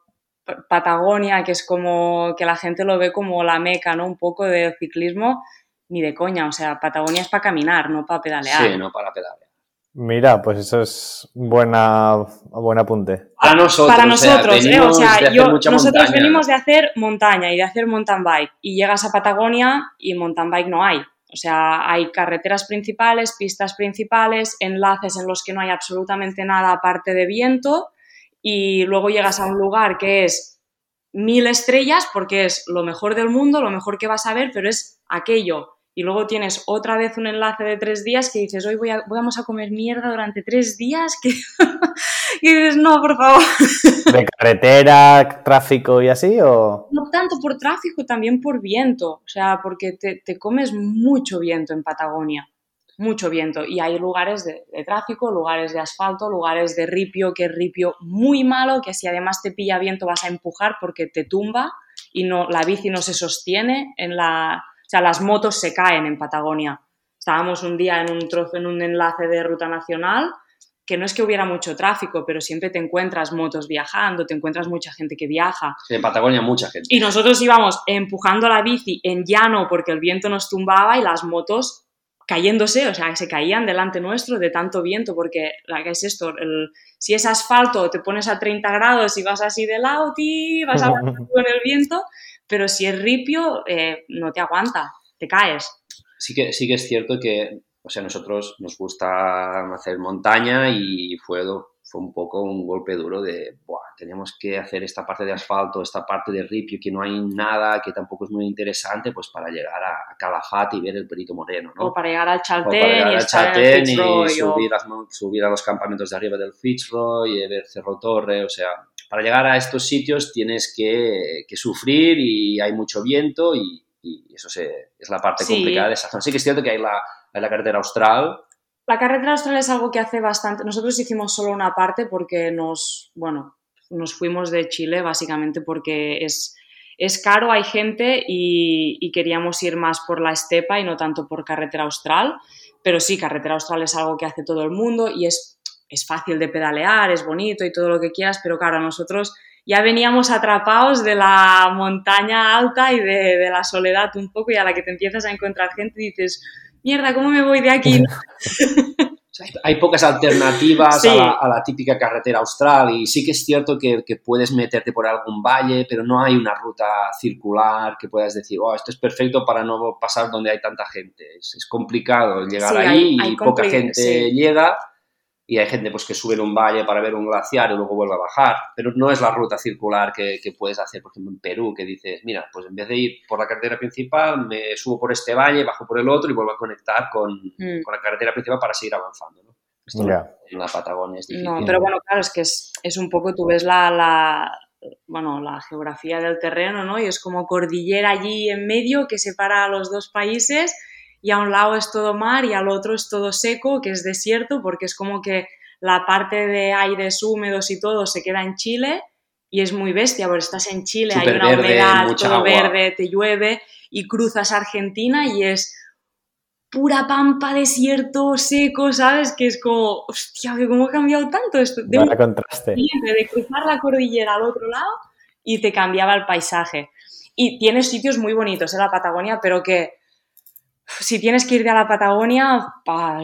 Patagonia, que es como que la gente lo ve como la meca, ¿no? Un poco de ciclismo, ni de coña. O sea, Patagonia es para caminar, no para pedalear. Sí, no para pedalear. Mira, pues eso es buena, buen apunte. Para nosotros, para o sea, nosotros, ¿eh? O sea, yo, nosotros montaña. venimos de hacer montaña y de hacer mountain bike. Y llegas a Patagonia y mountain bike no hay. O sea, hay carreteras principales, pistas principales, enlaces en los que no hay absolutamente nada aparte de viento. Y luego llegas a un lugar que es mil estrellas porque es lo mejor del mundo, lo mejor que vas a ver, pero es aquello. Y luego tienes otra vez un enlace de tres días que dices, hoy voy a, vamos a comer mierda durante tres días. Que... y dices, no, por favor. ¿De carretera, tráfico y así? O... No tanto por tráfico, también por viento. O sea, porque te, te comes mucho viento en Patagonia. Mucho viento. Y hay lugares de, de tráfico, lugares de asfalto, lugares de ripio, que es ripio muy malo, que si además te pilla viento vas a empujar porque te tumba y no, la bici no se sostiene en la... O sea, las motos se caen en Patagonia. Estábamos un día en un trozo, en un enlace de ruta nacional, que no es que hubiera mucho tráfico, pero siempre te encuentras motos viajando, te encuentras mucha gente que viaja. Sí, en Patagonia mucha gente. Y nosotros íbamos empujando la bici en llano porque el viento nos tumbaba y las motos cayéndose, o sea, que se caían delante nuestro de tanto viento, porque que es esto, el- si es asfalto te pones a 30 grados y vas así de lado, ti, vas a con el viento, pero si es ripio eh, no te aguanta, te caes. Sí que, sí que es cierto que, o sea, nosotros nos gusta hacer montaña y fue fue un poco un golpe duro de, Buah, tenemos que hacer esta parte de asfalto, esta parte de ripio, que no hay nada, que tampoco es muy interesante, pues para llegar a, Calafate y ver el Perito Moreno, ¿no? O para llegar al Chaltén y, subir, a los campamentos de arriba del Fitzroy y ver Cerro Torre, o sea, para llegar a estos sitios tienes que, sufrir y hay mucho viento y, eso es la parte complicada de esa zona. Sí que es cierto que hay la, hay la carretera austral, la carretera austral es algo que hace bastante. Nosotros hicimos solo una parte porque nos, bueno, nos fuimos de Chile básicamente porque es, es caro, hay gente y, queríamos ir más por la estepa y no tanto por carretera austral. Pero sí, carretera austral es algo que hace todo el mundo y es, es fácil de pedalear, es bonito y todo lo que quieras, pero claro, nosotros ya veníamos atrapados de la montaña alta y de, de la soledad un poco y a la que te empiezas a encontrar gente dices, mierda, ¿cómo me voy de aquí? hay pocas alternativas a, la, típica carretera austral y sí que es cierto que, puedes meterte por algún valle, pero no hay una ruta circular que puedas decir, oh, esto es perfecto para no pasar donde hay tanta gente. Es, complicado llegar ahí y poca gente llega y hay gente pues, que sube en un valle para ver un glaciar y luego vuelve a bajar, pero no es la ruta circular que, puedes hacer, por ejemplo, en Perú, que dices, mira, pues en vez de ir por la carretera principal, me subo por este valle, bajo por el otro y vuelvo a conectar con, mm. la carretera principal para seguir avanzando. ¿no? en la Patagonia es difícil. No, pero bueno, claro, es que es, un poco, tú ves la, la, bueno, la geografía del terreno, ¿no? Y es como cordillera allí en medio que separa a los dos países y a un lado es todo mar y al otro es todo seco, que es desierto, porque es como que la parte de aires húmedos y todo se queda en Chile y es muy bestia, porque estás en Chile, hay una humedad, todo verde, te llueve y cruzas Argentina y es pura pampa, desierto, seco, ¿sabes? Que es como, hostia, ¿cómo ha cambiado tanto esto? De, un... contraste. de cruzar la cordillera al otro lado y te cambiaba el paisaje. Y tienes sitios muy bonitos en la Patagonia, pero que si tienes que ir a la Patagonia,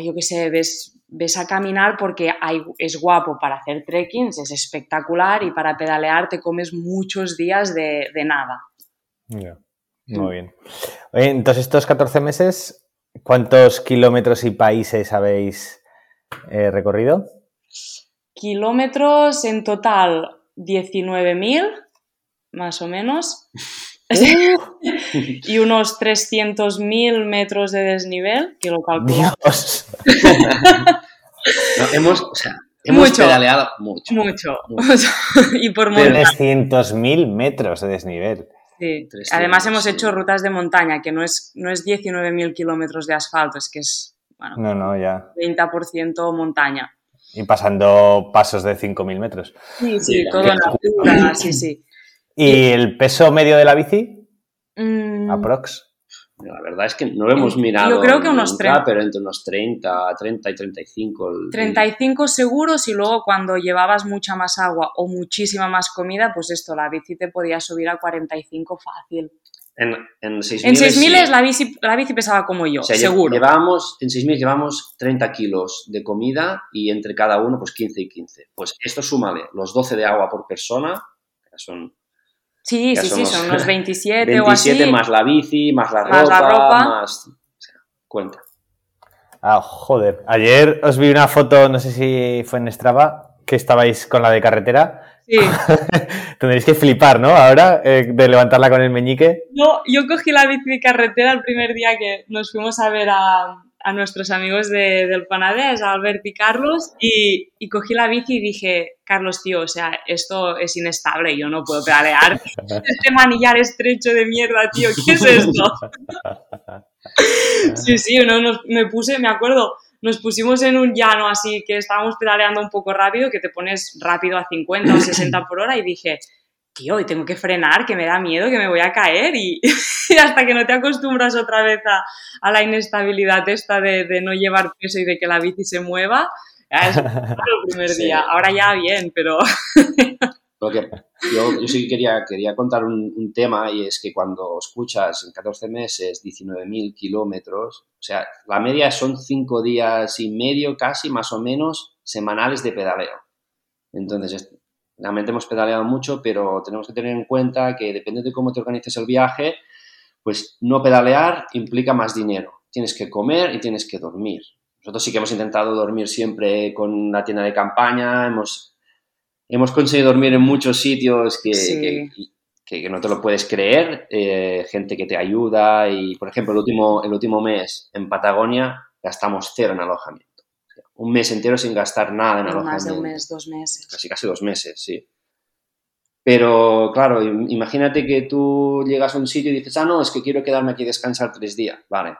yo qué sé, ves, ves a caminar porque hay, es guapo para hacer trekking, es espectacular y para pedalear te comes muchos días de, nada. Muy bien. entonces, estos 14 meses, ¿cuántos kilómetros y países habéis eh, recorrido? Kilómetros en total 19.000, más o menos. y unos 300.000 metros de desnivel, que lo calculo. Dios. hemos, o sea, hemos pedaleado mucho. Mucho. y por 300.000 metros de desnivel. Sí. Además hemos hecho rutas de montaña, que no es, no es 19.000 kilómetros de asfalto, es que es bueno, no, no, ya. 20% montaña. Y pasando pasos de 5.000 metros. Sí, sí, todo en altura, sí, sí. ¿Y el peso medio de la bici? Mm. Aprox. La verdad es que no lo hemos mirado. Yo creo que unos 30. Pero entre unos 30, 30 y 35. 35 seguros y luego cuando llevabas mucha más agua o muchísima más comida, pues esto, la bici te podía subir a 45 fácil. En, en 6.000 en 6.000 la, bici, la bici pesaba como yo, seguro. Llevábamos, en 6.000 llevamos 30 kilos de comida y entre cada uno pues 15 y 15. Pues esto súmale los 12 de agua por persona, que son Sí, sí, sí, son unos 27, o así. 27 más la bici, más la ropa, más... O sea, cuenta. Ah, joder. Ayer os vi una foto, no sé si fue en Strava, que estabais con la de carretera. Sí. Tendréis que flipar, ¿no? Ahora, eh, de levantarla con el meñique. No, yo cogí la bici de carretera el primer día que nos fuimos a ver a, a nuestros amigos de, del Panadés, a Albert y Carlos, y, y, cogí la bici y dije, Carlos, tío, o sea, esto es inestable, yo no puedo pedalear. este manillar estrecho de mierda, tío, ¿qué es esto? sí, sí, no, me puse, me acuerdo, nos pusimos en un llano así que estábamos pedaleando un poco rápido, que te pones rápido a 50 o 60 por hora y dije, tío, y tengo que frenar, que me da miedo, que me voy a caer y, hasta que no te acostumbras otra vez a, la inestabilidad esta de, no llevar peso y de que la bici se mueva, es el primer día. Ahora ya bien, pero... yo, sí quería, quería contar un, tema y es que cuando escuchas en 14 meses 19.000 kilómetros, o sea, la media son 5 días y medio casi, más o menos, semanales de pedaleo. Entonces, Realmente hemos pedaleado mucho, pero tenemos que tener en cuenta que depende de cómo te organices el viaje, pues no pedalear implica más dinero. Tienes que comer y tienes que dormir. nosotros sí que hemos intentado dormir siempre con la tienda de campaña, hemos, hemos conseguido dormir en muchos sitios que, que, no te lo puedes creer, eh, gente que te ayuda y, por ejemplo, el último, el último mes en Patagonia gastamos cero en alojamiento. Un mes entero sin gastar nada en alojamiento. Más de un mes, dos meses. Casi, casi dos meses, sí. Pero claro, imagínate que tú llegas a un sitio y dices, ah, no, es que quiero quedarme aquí y descansar tres días. Vale.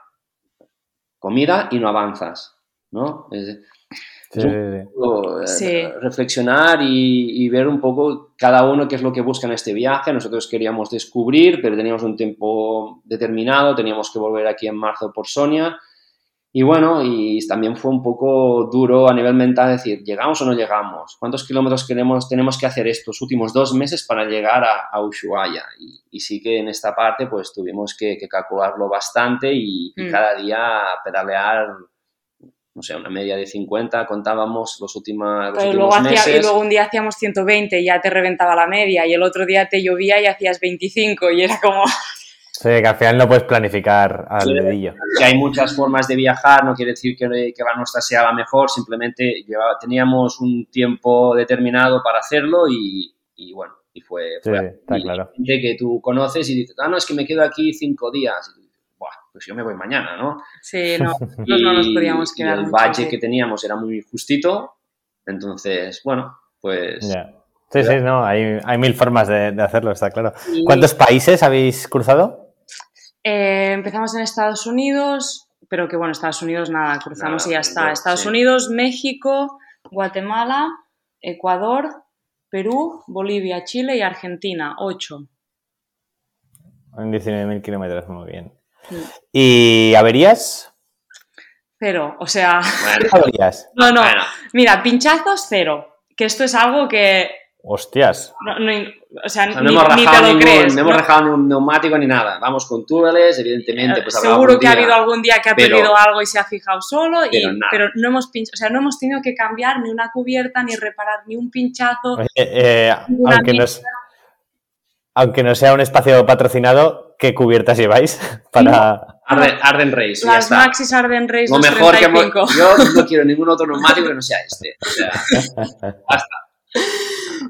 Comida y no avanzas, ¿no? Es, eh, reflexionar y, ver un poco cada uno qué es lo que busca en este viaje. Nosotros queríamos descubrir, pero teníamos un tiempo determinado, teníamos que volver aquí en marzo por Sonia y bueno, y también fue un poco duro a nivel mental decir, ¿llegamos o no llegamos? ¿Cuántos kilómetros queremos, tenemos que hacer estos últimos dos meses para llegar a, Ushuaia? Y, sí que en esta parte pues tuvimos que, calcularlo bastante y, mm. cada día pedalear, no sé, una media de 50, contábamos los, últimos, los luego meses. y luego un día hacíamos 120 y ya te reventaba la media y el otro día te llovía y hacías 25 y era como... Sí, que al final no puedes planificar al dedillo. Que hay muchas formas de viajar, no quiere decir que, la nuestra sea la mejor, simplemente teníamos un tiempo determinado para hacerlo y, bueno, y fue, sí, está claro. gente que tú conoces y dices, ah, no, es que me quedo aquí cinco días. Y Buah, pues yo me voy mañana, ¿no? Sí, no, no nos podíamos quedar. Y el valle que teníamos era muy justito, entonces, bueno, pues... Sí, sí, no, hay, hay mil formas de, hacerlo, está claro. ¿Cuántos países habéis cruzado? Eh, empezamos en Estados Unidos, pero que bueno, Estados Unidos nada, cruzamos y ya está. Estados Unidos, México, Guatemala, Ecuador, Perú, Bolivia, Chile y Argentina, ocho. En 19.000 kilómetros, muy bien. ¿Y averías? Cero, o sea... ¿Averías? No, no, mira, pinchazos cero, que esto es algo que Hostias. No, no, o sea, no, hemos rajado ningún, no hemos rajado ni un neumático ni nada. Vamos con túneles, evidentemente. Pues, Seguro que ha habido algún día que ha perdido algo y se ha fijado solo, pero, no hemos o sea, no hemos tenido que cambiar ni una cubierta, ni reparar ni un pinchazo. Eh, aunque, no aunque no sea un espacio patrocinado, ¿qué cubiertas lleváis para...? Arden, Race. Las Maxis Arden Race. Lo mejor que yo no quiero ningún otro neumático que no sea este. O sea, basta.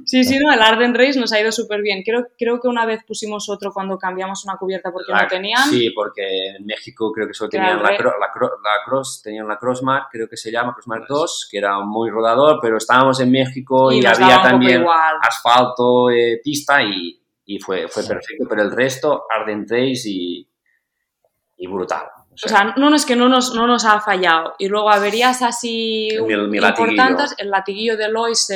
Sí, sí, no, el Arden Race nos ha ido súper bien. Creo, creo que una vez pusimos otro cuando cambiamos una cubierta porque no tenían. Sí, porque en México creo que solo tenían la, Cross, tenían la Crossmark, creo que se llama Crossmark 2, que era muy rodador, pero estábamos en México y, había también asfalto, eh, pista y, y, fue, fue perfecto, pero el resto, Arden Race y, y brutal. O sea, no, es que no nos, no nos ha fallado. Y luego averías así importantes, el latiguillo de Lois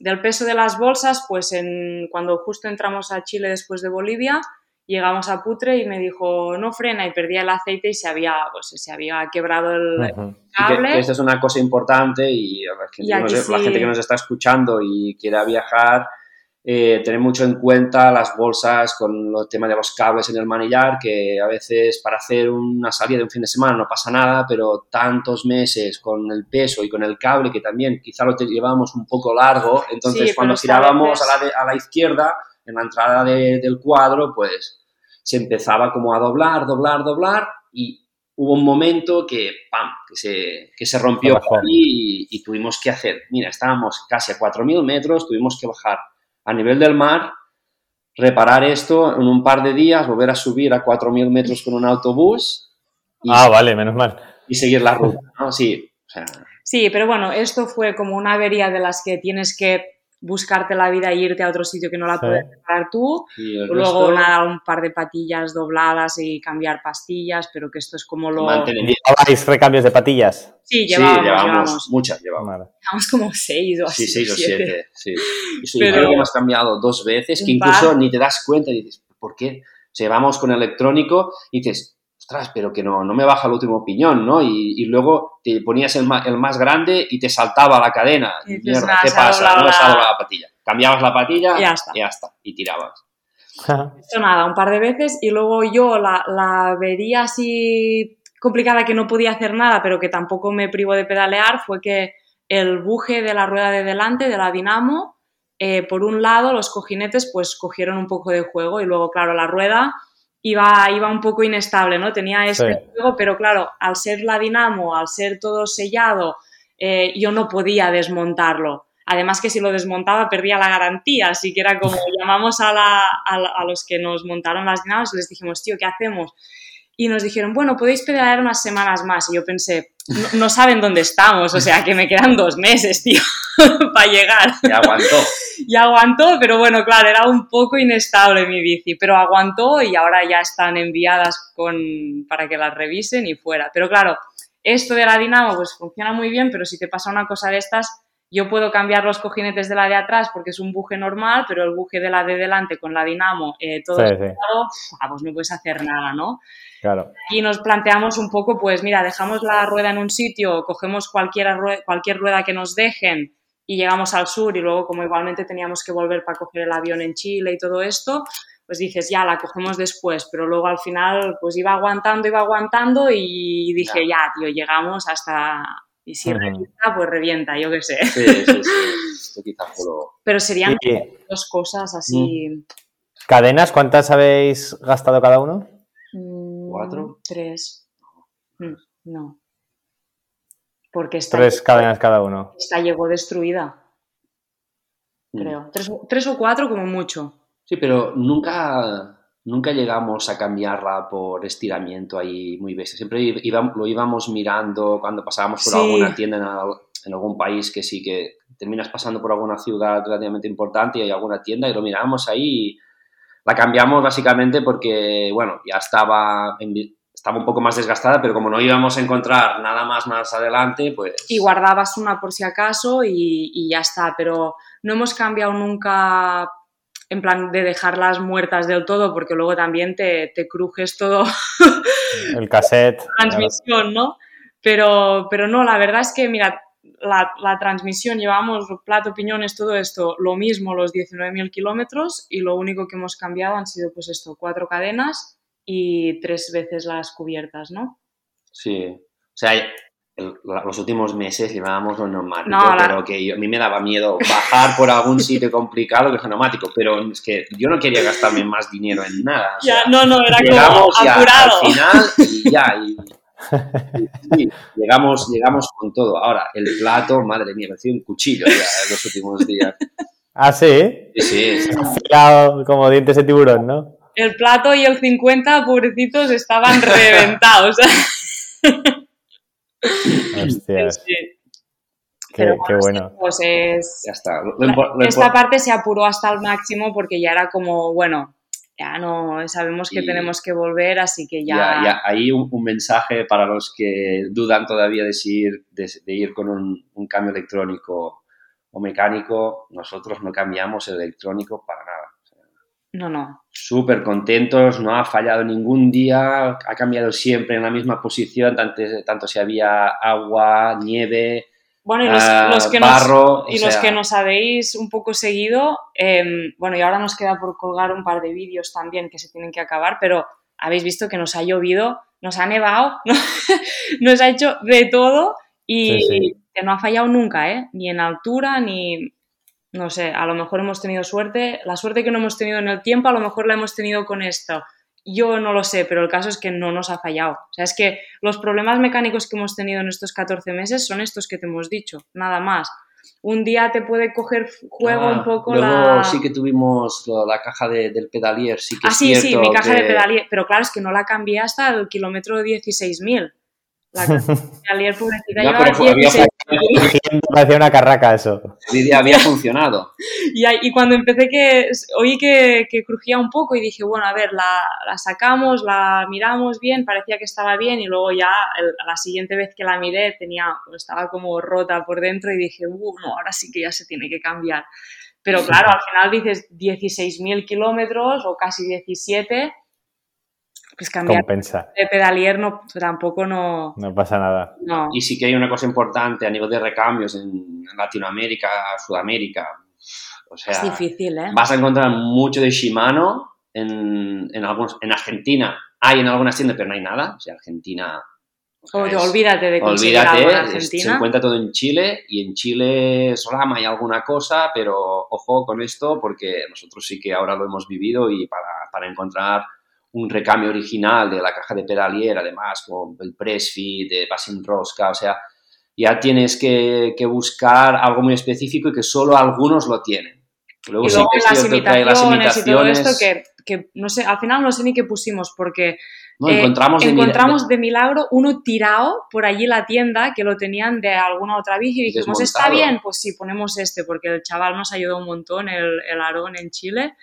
del peso de las bolsas, pues en, cuando justo entramos a Chile después de Bolivia, llegamos a Putre y me dijo, no frena, y perdía el aceite y se había, pues, se había quebrado el cable. esta es una cosa importante y, la gente, que nos está escuchando y quiera viajar, eh, tener mucho en cuenta las bolsas con el tema de los cables en el manillar, que a veces para hacer una salida de un fin de semana no pasa nada, pero tantos meses con el peso y con el cable que también quizá lo llevábamos un poco largo, entonces cuando girábamos a, la a la izquierda, en la entrada del cuadro, pues se empezaba como a doblar, doblar, doblar y hubo un momento que, ¡pam!, que se, que se rompió y, y, tuvimos que hacer, mira, estábamos casi a 4.000 metros, tuvimos que bajar a nivel del mar, reparar esto en un par de días, volver a subir a 4.000 metros con un autobús. ah, vale, menos mal. Y seguir la ruta, ¿no? Sí, Sí, pero bueno, esto fue como una avería de las que tienes que buscarte la vida e irte a otro sitio que no la puedes reparar tú. Luego nada, un par de patillas dobladas y cambiar pastillas, pero que esto es como lo... ¿Llevabais recambios de patillas? Sí, llevábamos, muchas, llevamos. Llevamos como seis o así. Sí, seis o siete, sí. pero... creo que hemos cambiado dos veces, que incluso ni te das cuenta y dices, ¿por qué? O sea, vamos con electrónico y dices, pero que no, no me baja el último piñón, ¿no? Y, luego te ponías el más, el más, grande y te saltaba la cadena. Mierda, ¿qué pasa? No la... la patilla. Cambiabas la patilla y ya está. Y, ya está, y tirabas. Esto nada, un par de veces y luego yo la, la vería así complicada que no podía hacer nada, pero que tampoco me privo de pedalear, fue que el buje de la rueda de delante, de la dinamo, eh, por un lado los cojinetes pues cogieron un poco de juego y luego, claro, la rueda iba, iba un poco inestable, ¿no? Tenía ese juego, pero claro, al ser la dinamo, al ser todo sellado, eh, yo no podía desmontarlo. Además que si lo desmontaba perdía la garantía, así que era como llamamos a, la, a, los que nos montaron las dinamos y les dijimos, tío, ¿qué hacemos? Y nos dijeron, bueno, podéis pedalear unas semanas más. Y yo pensé, no, saben dónde estamos, o sea, que me quedan dos meses, tío, para llegar. Y aguantó. y aguantó, pero bueno, claro, era un poco inestable mi bici, pero aguantó y ahora ya están enviadas con, para que las revisen y fuera. Pero claro, esto de la dinamo pues funciona muy bien, pero si te pasa una cosa de estas, yo puedo cambiar los cojinetes de la de atrás porque es un buje normal, pero el buje de la de delante con la dinamo, eh, todo sí, ah, pues no puedes hacer nada, ¿no? Claro. Y nos planteamos un poco, pues mira, dejamos la rueda en un sitio, cogemos cualquier rueda, cualquier rueda que nos dejen y llegamos al sur y luego como igualmente teníamos que volver para coger el avión en Chile y todo esto, pues dices, ya, la cogemos después, pero luego al final pues iba aguantando, iba aguantando y dije, ya, tío, llegamos hasta... Y si revienta, pues revienta, yo qué sé. Sí, sí, sí. Pero serían dos cosas así... Mm. ¿Cadenas? ¿Cuántas habéis gastado cada uno? Mm, ¿Cuatro? Tres. Mm, no. Porque esta Tres cadenas cada uno. Esta llegó destruida. Creo. Tres, tres o cuatro como mucho. Sí, pero nunca, nunca llegamos a cambiarla por estiramiento ahí muy bestia. Siempre lo íbamos mirando cuando pasábamos por alguna tienda en, algún país que sí que terminas pasando por alguna ciudad relativamente importante y hay alguna tienda y lo mirábamos ahí y la cambiamos básicamente porque, bueno, ya estaba, estaba un poco más desgastada, pero como no íbamos a encontrar nada más más adelante, pues... Y guardabas una por si acaso y, y ya está, pero no hemos cambiado nunca en plan de dejarlas muertas del todo, porque luego también te, te crujes todo. El cassette. transmisión, ¿no? Pero, pero no, la verdad es que, mira, la, la transmisión, llevamos plato, piñones, todo esto, lo mismo, los 19.000 kilómetros, y lo único que hemos cambiado han sido, pues esto, cuatro cadenas y tres veces las cubiertas, ¿no? Sí. O sea, los últimos meses llevábamos lo neumático, pero que a mí me daba miedo bajar por algún sitio complicado que es neumático, pero es que yo no quería gastarme más dinero en nada. ya, no, no, era como apurado. al final y ya, y, llegamos, llegamos con todo. Ahora, el plato, madre mía, parecía un cuchillo ya en los últimos días. ¿Ah, sí? Sí, sí. como dientes de tiburón, ¿no? El plato y el 50, pobrecitos, estaban reventados. Hostias. Qué, bueno. Pues es, ya está. esta parte se apuró hasta el máximo porque ya era como, bueno, ya no sabemos que tenemos que volver, así que ya. ya, ahí un, mensaje para los que dudan todavía de, ir, de, ir con un, cambio electrónico o mecánico. Nosotros no cambiamos el electrónico para nada. No, no. Súper contentos, no ha fallado ningún día, ha cambiado siempre en la misma posición, tanto, tanto si había agua, nieve, bueno, y los, ah, que, barro, nos, y los que nos habéis un poco seguido, em, bueno, y ahora nos queda por colgar un par de vídeos también que se tienen que acabar, pero habéis visto que nos ha llovido, nos ha nevado, nos ha hecho de todo y que no ha fallado nunca, ¿eh? Ni en altura, ni no sé, a lo mejor hemos tenido suerte, la suerte que no hemos tenido en el tiempo, a lo mejor la hemos tenido con esto. Yo no lo sé, pero el caso es que no nos ha fallado. O sea, es que los problemas mecánicos que hemos tenido en estos 14 meses son estos que te hemos dicho, nada más. Un día te puede coger juego un ah, poco luego la... sí que tuvimos la caja del pedalier, sí que ah, es sí, sí, mi caja de pedalier, pero claro, es que no la cambié hasta el kilómetro 16.000. La pobrecita llevaba 16 Parecía una carraca eso. Lidia había funcionado. y, y, cuando empecé que oí que, que, crujía un poco y dije, bueno, a ver, la, la, sacamos, la miramos bien, parecía que estaba bien y luego ya la siguiente vez que la miré tenía, pues, estaba como rota por dentro y dije, uh, no, ahora sí que ya se tiene que cambiar. Pero claro, al final dices 16.000 kilómetros o casi 17 pues cambiar de pedalier no, tampoco no... No pasa nada. Y sí que hay una cosa importante a nivel de recambios en Latinoamérica, Sudamérica. O sea, es difícil, ¿eh? Vas a encontrar mucho de Shimano en, en, algunos, en Argentina. Hay en algunas tiendas, pero no hay nada. O sea, Argentina... olvídate de olvídate, en Argentina. Se encuentra todo en Chile y en Chile es rama hay alguna cosa, pero ojo con esto porque nosotros sí que ahora lo hemos vivido y para, para encontrar un recambio original de la caja de pedalier, además, con el press fit, de base en rosca, o sea, ya tienes que, buscar algo muy específico y que solo algunos lo tienen. Luego, y luego sí que las, imitaciones y todo esto que, que, no sé, al final no sé ni qué pusimos porque eh, encontramos, de, encontramos de, milagro uno tirado por allí la tienda que lo tenían de alguna otra bici y dijimos, ¿está bien? Pues sí, ponemos este porque el chaval nos ayudó un montón, el, el Aarón en Chile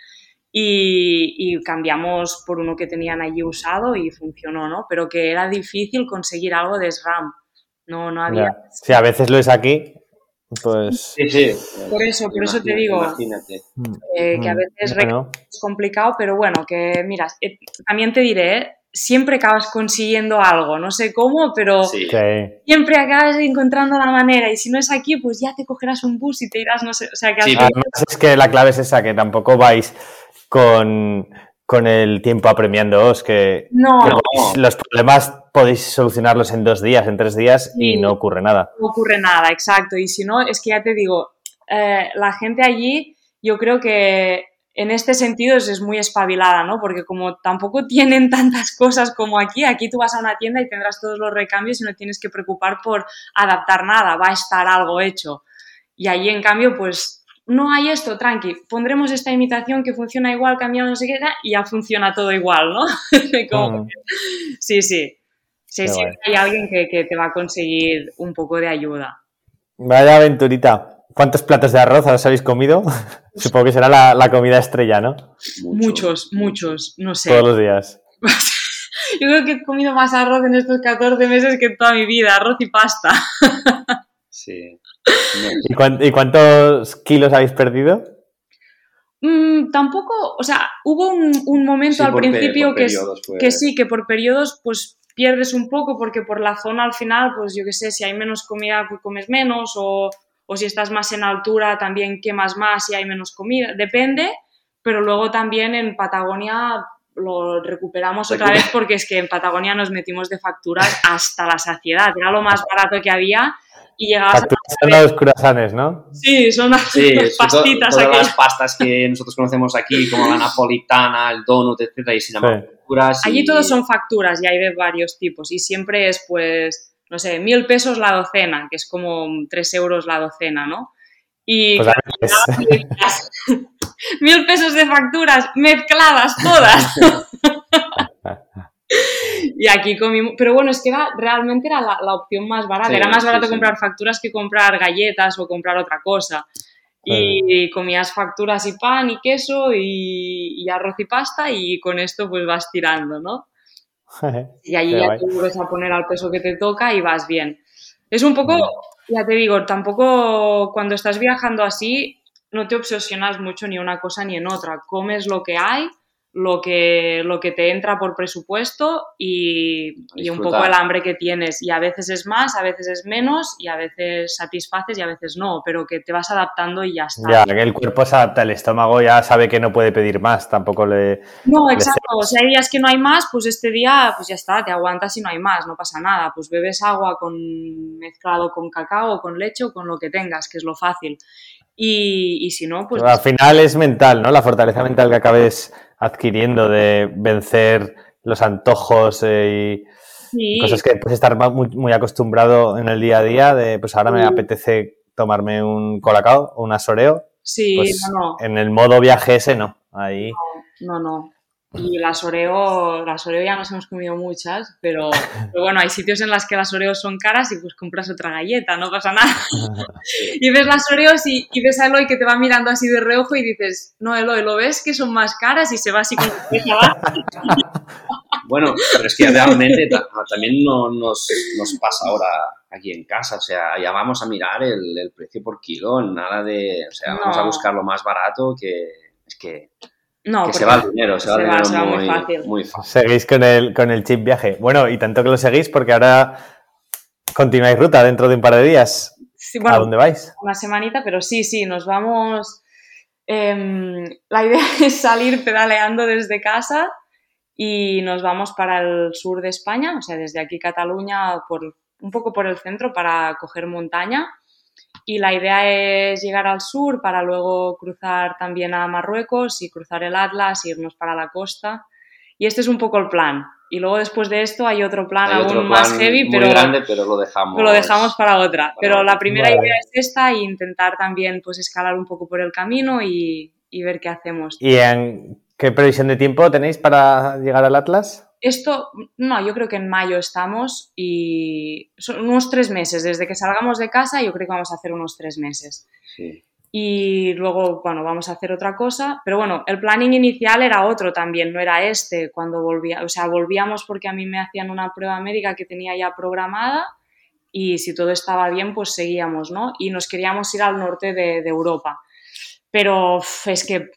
y, cambiamos por uno que tenían allí usado y funcionó, ¿no? Pero que era difícil conseguir algo de SRAM. No, no había. Si a veces lo es aquí, pues. Sí, sí. Por eso, por eso te digo eh, que a mm, veces es complicado, pero bueno, que mira, eh, también te diré, ¿eh? siempre acabas consiguiendo algo, no sé cómo, pero siempre acabas encontrando la manera y si no es aquí, pues ya te cogerás un bus y te irás, no sé, o sea que... Además es que la clave es esa, que tampoco vais con, el tiempo apremiándoos, que, no, los problemas podéis solucionarlos en dos días, en tres días y no ocurre nada. No ocurre nada, exacto. Y si no, es que ya te digo, eh, la gente allí, yo creo que en este sentido es, muy espabilada, ¿no? Porque como tampoco tienen tantas cosas como aquí, aquí tú vas a una tienda y tendrás todos los recambios y no tienes que preocupar por adaptar nada, va a estar algo hecho. Y allí, en cambio, pues no hay esto, tranqui, pondremos esta imitación que funciona igual, cambiamos no sé qué, y ya funciona todo igual, ¿no? Mm. Sí, sí. Sí, sí, hay alguien que, te va a conseguir un poco de ayuda. Vaya aventurita. ¿Cuántos platos de arroz os habéis comido? Supongo que será la, comida estrella, ¿no? Muchos, muchos, no sé. Todos los días. Yo creo que he comido más arroz en estos 14 meses que en toda mi vida, arroz y pasta. Sí. ¿Y, cuántos kilos habéis perdido? Mm, tampoco, o sea, hubo un, momento al principio que, que sí, que por periodos pues pierdes un poco porque por la zona al final, pues yo qué sé, si hay menos comida pues comes menos o, o si estás más en altura también quemas más y hay menos comida, depende, pero luego también en Patagonia lo recuperamos otra vez porque es que en Patagonia nos metimos de facturas hasta la saciedad, era lo más barato que había y llegabas Son los curasanes, ¿no? Sí, son las, pastitas todas las pastas que nosotros conocemos aquí, como la napolitana, el donut, etcétera, y se llaman facturas. Allí todos son facturas y hay de varios tipos y siempre es, pues, no sé, mil pesos la docena, que es como tres euros la docena, ¿no? Y pues mil pesos de facturas mezcladas todas. y aquí comimos, pero bueno, es que era, realmente era la, opción más barata, era más barato comprar facturas que comprar galletas o comprar otra cosa. Y comías facturas y pan y queso y, arroz y pasta y con esto pues vas tirando, ¿no? y allí ya te vuelves a poner al peso que te toca y vas bien. Es un poco, ya te digo, tampoco cuando estás viajando así no te obsesionas mucho ni una cosa ni en otra. Comes lo que hay lo que, lo que te entra por presupuesto y, un poco el hambre que tienes. Y a veces es más, a veces es menos y a veces satisfaces y a veces no, pero que te vas adaptando y ya está. Ya, que el cuerpo se adapta, el estómago ya sabe que no puede pedir más, tampoco le... No, exacto, si hay días que no hay más, pues este día pues ya está, te aguantas y no hay más, no pasa nada, pues bebes agua con mezclado con cacao, con leche o con lo que tengas, que es lo fácil. Y, si no, pues... al final es mental, ¿no? La fortaleza mental que acabes adquiriendo de vencer los antojos eh, y cosas que puedes estar muy, acostumbrado en el día a día, de pues ahora me apetece tomarme un colacao, un asoreo. Sí, pues no, En el modo viaje ese no, ahí... No, no, Y las Oreo, las Oreo ya nos hemos comido muchas, pero, bueno, hay sitios en los que las Oreos son caras y pues compras otra galleta, no pasa nada. y ves las Oreos y, ves a Eloy que te va mirando así de reojo y dices, no, Eloy, ¿lo ves que son más caras? Y se va así con Bueno, pero es que realmente también no, nos, pasa ahora aquí en casa, o sea, ya vamos a mirar el, precio por kilo, nada de, o sea, vamos a buscar lo más barato que es que no, se va el dinero, se, va el dinero muy, fácil. Seguís con el, con el chip viaje. Bueno, y tanto que lo seguís porque ahora continuáis ruta dentro de un par de días. ¿A dónde vais? Una semanita, pero sí, sí, nos vamos. Em, la idea es salir pedaleando desde casa y nos vamos para el sur de España, o sea, desde aquí Cataluña, por, un poco por el centro para coger montaña y la idea es llegar al sur para luego cruzar también a Marruecos y cruzar el Atlas, irnos para la costa Y este es un poco el plan. Y luego después de esto hay otro plan Hay aún otro más plan heavy, muy pero grande, pero lo dejamos. lo dejamos para otra. Pero la primera Vale. idea es esta e intentar también pues escalar un poco por el camino y, y ver qué hacemos. ¿Y en qué previsión de tiempo tenéis para llegar al Atlas? Esto, no, yo creo que en mayo estamos y son unos tres meses. Desde que salgamos de casa, yo creo que vamos a hacer unos tres meses. Sí. Y luego, bueno, vamos a hacer otra cosa. Pero bueno, el planning inicial era otro también, no era este cuando volvía. O sea, volvíamos porque a mí me hacían una prueba médica que tenía ya programada y si todo estaba bien, pues seguíamos, ¿no? Y nos queríamos ir al norte de, de Europa. Pero es que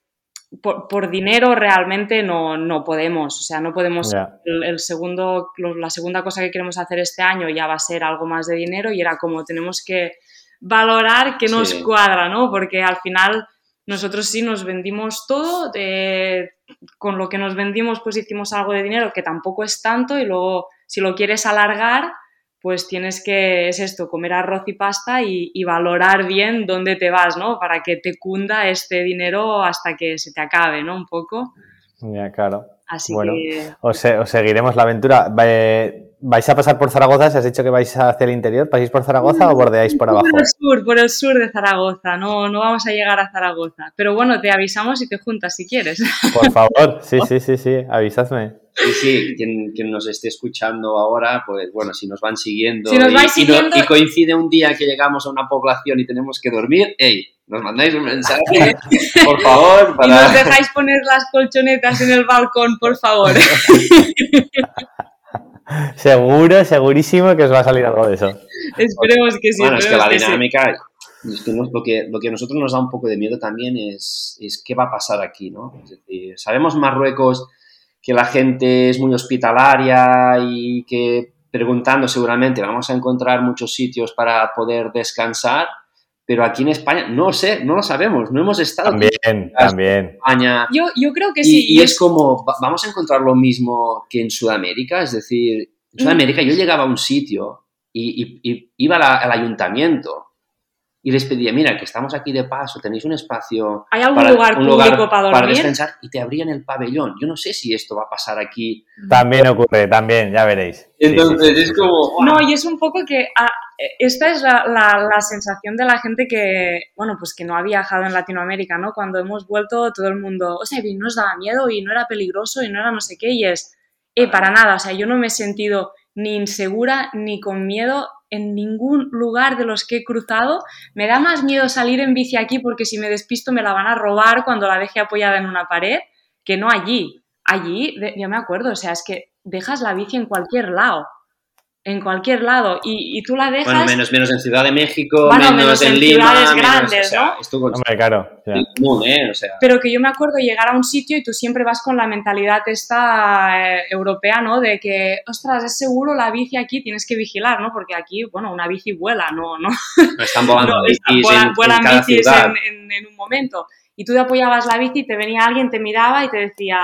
por, por dinero realmente no, no podemos. O sea, no podemos el, el segundo, lo- la segunda cosa que queremos hacer este año ya va a ser algo más de dinero y era como tenemos que valorar que nos Sí. cuadra, ¿no? Porque al final nosotros sí nos vendimos todo, de- con lo que nos vendimos pues hicimos algo de dinero que tampoco es tanto y luego si lo quieres alargar pues tienes que, es esto, comer arroz y pasta y, y valorar bien dónde te vas, ¿no? Para que te cunda este dinero hasta que se te acabe, ¿no? Un poco. Ya, claro. Así Bueno, que... Os, os seguiremos la aventura. ¿Vais a pasar por Zaragoza? ¿Se has dicho que vais hacia el interior? ¿Pasáis por Zaragoza o bordeáis por abajo? Por el sur, por el sur de Zaragoza, no, no vamos a llegar a Zaragoza. Pero bueno, te avisamos y te juntas si quieres. Por favor, sí, sí, sí, sí, avisadme. Sí, sí, quien, quien nos esté escuchando ahora, pues bueno, si nos van siguiendo, Si nos y, vais y no- siguiendo- y coincide un día que llegamos a una población y tenemos que dormir, hey, nos mandáis un mensaje, por favor, Y nos para... dejáis poner las colchonetas en el balcón, por favor. Seguro, segurísimo que os va a salir algo de eso. Esperemos que sí. Bueno, es que la que sí. dinámica, es que nos- lo, que, lo que a nosotros nos da un poco de miedo también es, es qué va a pasar aquí, ¿no? Es decir, sabemos Marruecos que la gente es muy hospitalaria y que preguntando seguramente vamos a encontrar muchos sitios para poder descansar, pero aquí en España no sé, no lo sabemos, no hemos estado También, también. en España. Yo, yo creo que Y, sí. y es como, va- vamos a encontrar lo mismo que en Sudamérica, es decir, en Sudamérica yo llegaba a un sitio y, y- y iba la- al ayuntamiento y les pedía, mira, que estamos aquí de paso, tenéis un espacio ¿Hay algún para, lugar un público para dormir? descansar y te abrían el pabellón. Yo no sé si esto va a pasar aquí. También ocurre, también, ya veréis. Sí, sí, Entonces sí, es como... No, y es un poco que ah, esta es la, la- la sensación de la gente que, bueno, pues que no ha viajado en Latinoamérica, ¿no? Cuando hemos vuelto todo el mundo, o sea, y no nos daba miedo y no era peligroso y no era no sé qué y es, eh, para nada, o sea, yo no me he sentido ni insegura ni con miedo en ningún lugar de los que he cruzado. Me da más miedo salir en bici aquí porque si me despisto me la van a robar cuando la deje apoyada en una pared que no allí. Allí, yo me acuerdo, o sea, es que dejas la bici en cualquier lado en cualquier lado y, y tú la dejas Bueno, menos, menos en Ciudad de México, Bueno, menos, menos en, en Lima, ciudades menos- grandes, o sea, ¿no? Esto Hombre, claro. común, ¿eh? O sea, pero que yo me acuerdo llegar a un sitio y tú siempre vas con la mentalidad esta eh, europea, ¿no? De que, ostras, es seguro la bici aquí, tienes que vigilar, ¿no? Porque aquí, bueno, una bici vuela, no, no, no están volando no, bicis en- vuelan, en, vuelan cada bicis ciudad. en, en- en un momento. Y tú te apoyabas la bici, te venía alguien, te miraba y te decía,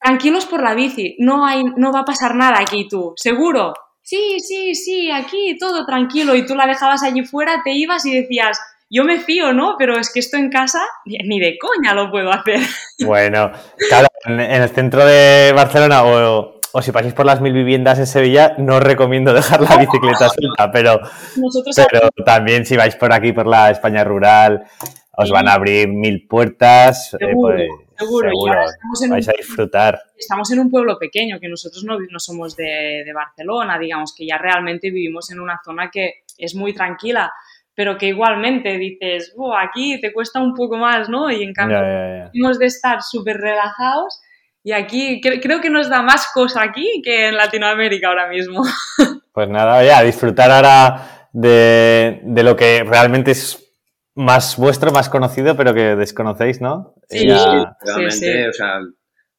tranquilos por la bici, no, hay, no va a pasar nada aquí tú, seguro. Sí, sí, sí, aquí todo tranquilo. Y tú la dejabas allí fuera, te ibas y decías, yo me fío, ¿no? Pero es que esto en casa ni de coña lo puedo hacer. Bueno, claro, en, el centro de Barcelona o, o si pasáis por las mil viviendas en Sevilla, no os recomiendo dejar la bicicleta suelta, pero, Nosotros pero también si vais por aquí, por la España rural, os van a abrir mil puertas. eh, pues, seguro. Y ahora estamos en un vais a disfrutar. estamos en un pueblo pequeño, que nosotros no, no somos de, de Barcelona, digamos, que ya realmente vivimos en una zona que es muy tranquila, pero que igualmente dices, "Buah, aquí te cuesta un poco más, ¿no? Y en cambio, Ya, ya, ya. hemos de estar súper relajados y aquí cre- creo que nos da más cosa aquí que en Latinoamérica ahora mismo. Pues nada, oye, a disfrutar ahora de, de lo que realmente es más vuestro, más conocido, pero que desconocéis, ¿no? Sí. Realmente, o sea,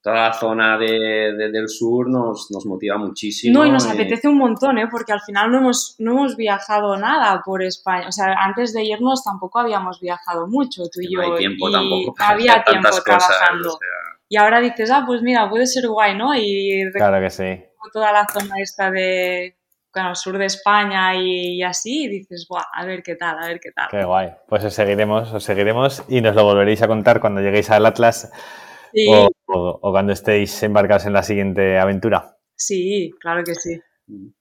toda la zona de- de- del sur nos, nos motiva muchísimo. No, y nos eh, apetece un montón, ¿eh? Porque al final no hemos, no hemos viajado nada por España. O sea, antes de irnos tampoco habíamos viajado mucho, tú y no yo. hay tiempo y tampoco había tiempo cosas, trabajando. o sea, Y ahora dices, ah, pues mira, puede ser guay, ¿no? Y Claro que sí. toda la zona esta de, bueno, sur de España y, y así, y dices, Buah, a ver qué tal, a ver qué tal. Qué guay. Pues os seguiremos, os seguiremos y nos lo volveréis a contar cuando lleguéis al Atlas o, cuando estéis embarcados en la siguiente aventura. Sí, claro que sí.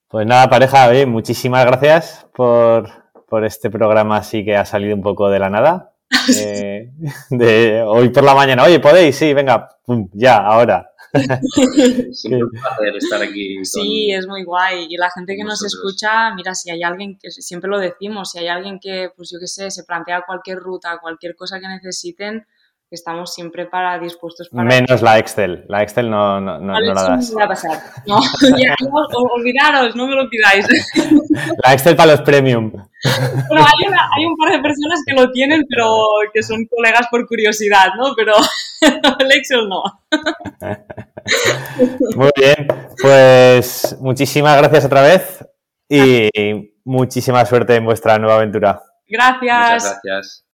Pues nada, pareja, muchísimas gracias por, por este programa así que ha salido un poco de la nada. Eh, de hoy por la mañana, oye, ¿podéis? Sí, venga, ya, ahora. estar aquí. Sí, es muy guay. Y la gente que nos escucha, mira, si hay alguien que siempre lo decimos, si hay alguien que, pues yo qué sé, se plantea cualquier ruta, cualquier cosa que necesiten, estamos siempre para dispuestos para... Menos la Excel. La Excel no, no, no, la das. No, a pasar. No, olvidaros, no me lo pidáis. La Excel para los premium. Bueno, hay, hay, un par de personas que lo tienen, pero que son colegas por curiosidad, ¿no? Pero el Excel no. Muy bien, pues muchísimas gracias otra vez y muchísima suerte en vuestra nueva aventura. Gracias. Muchas gracias.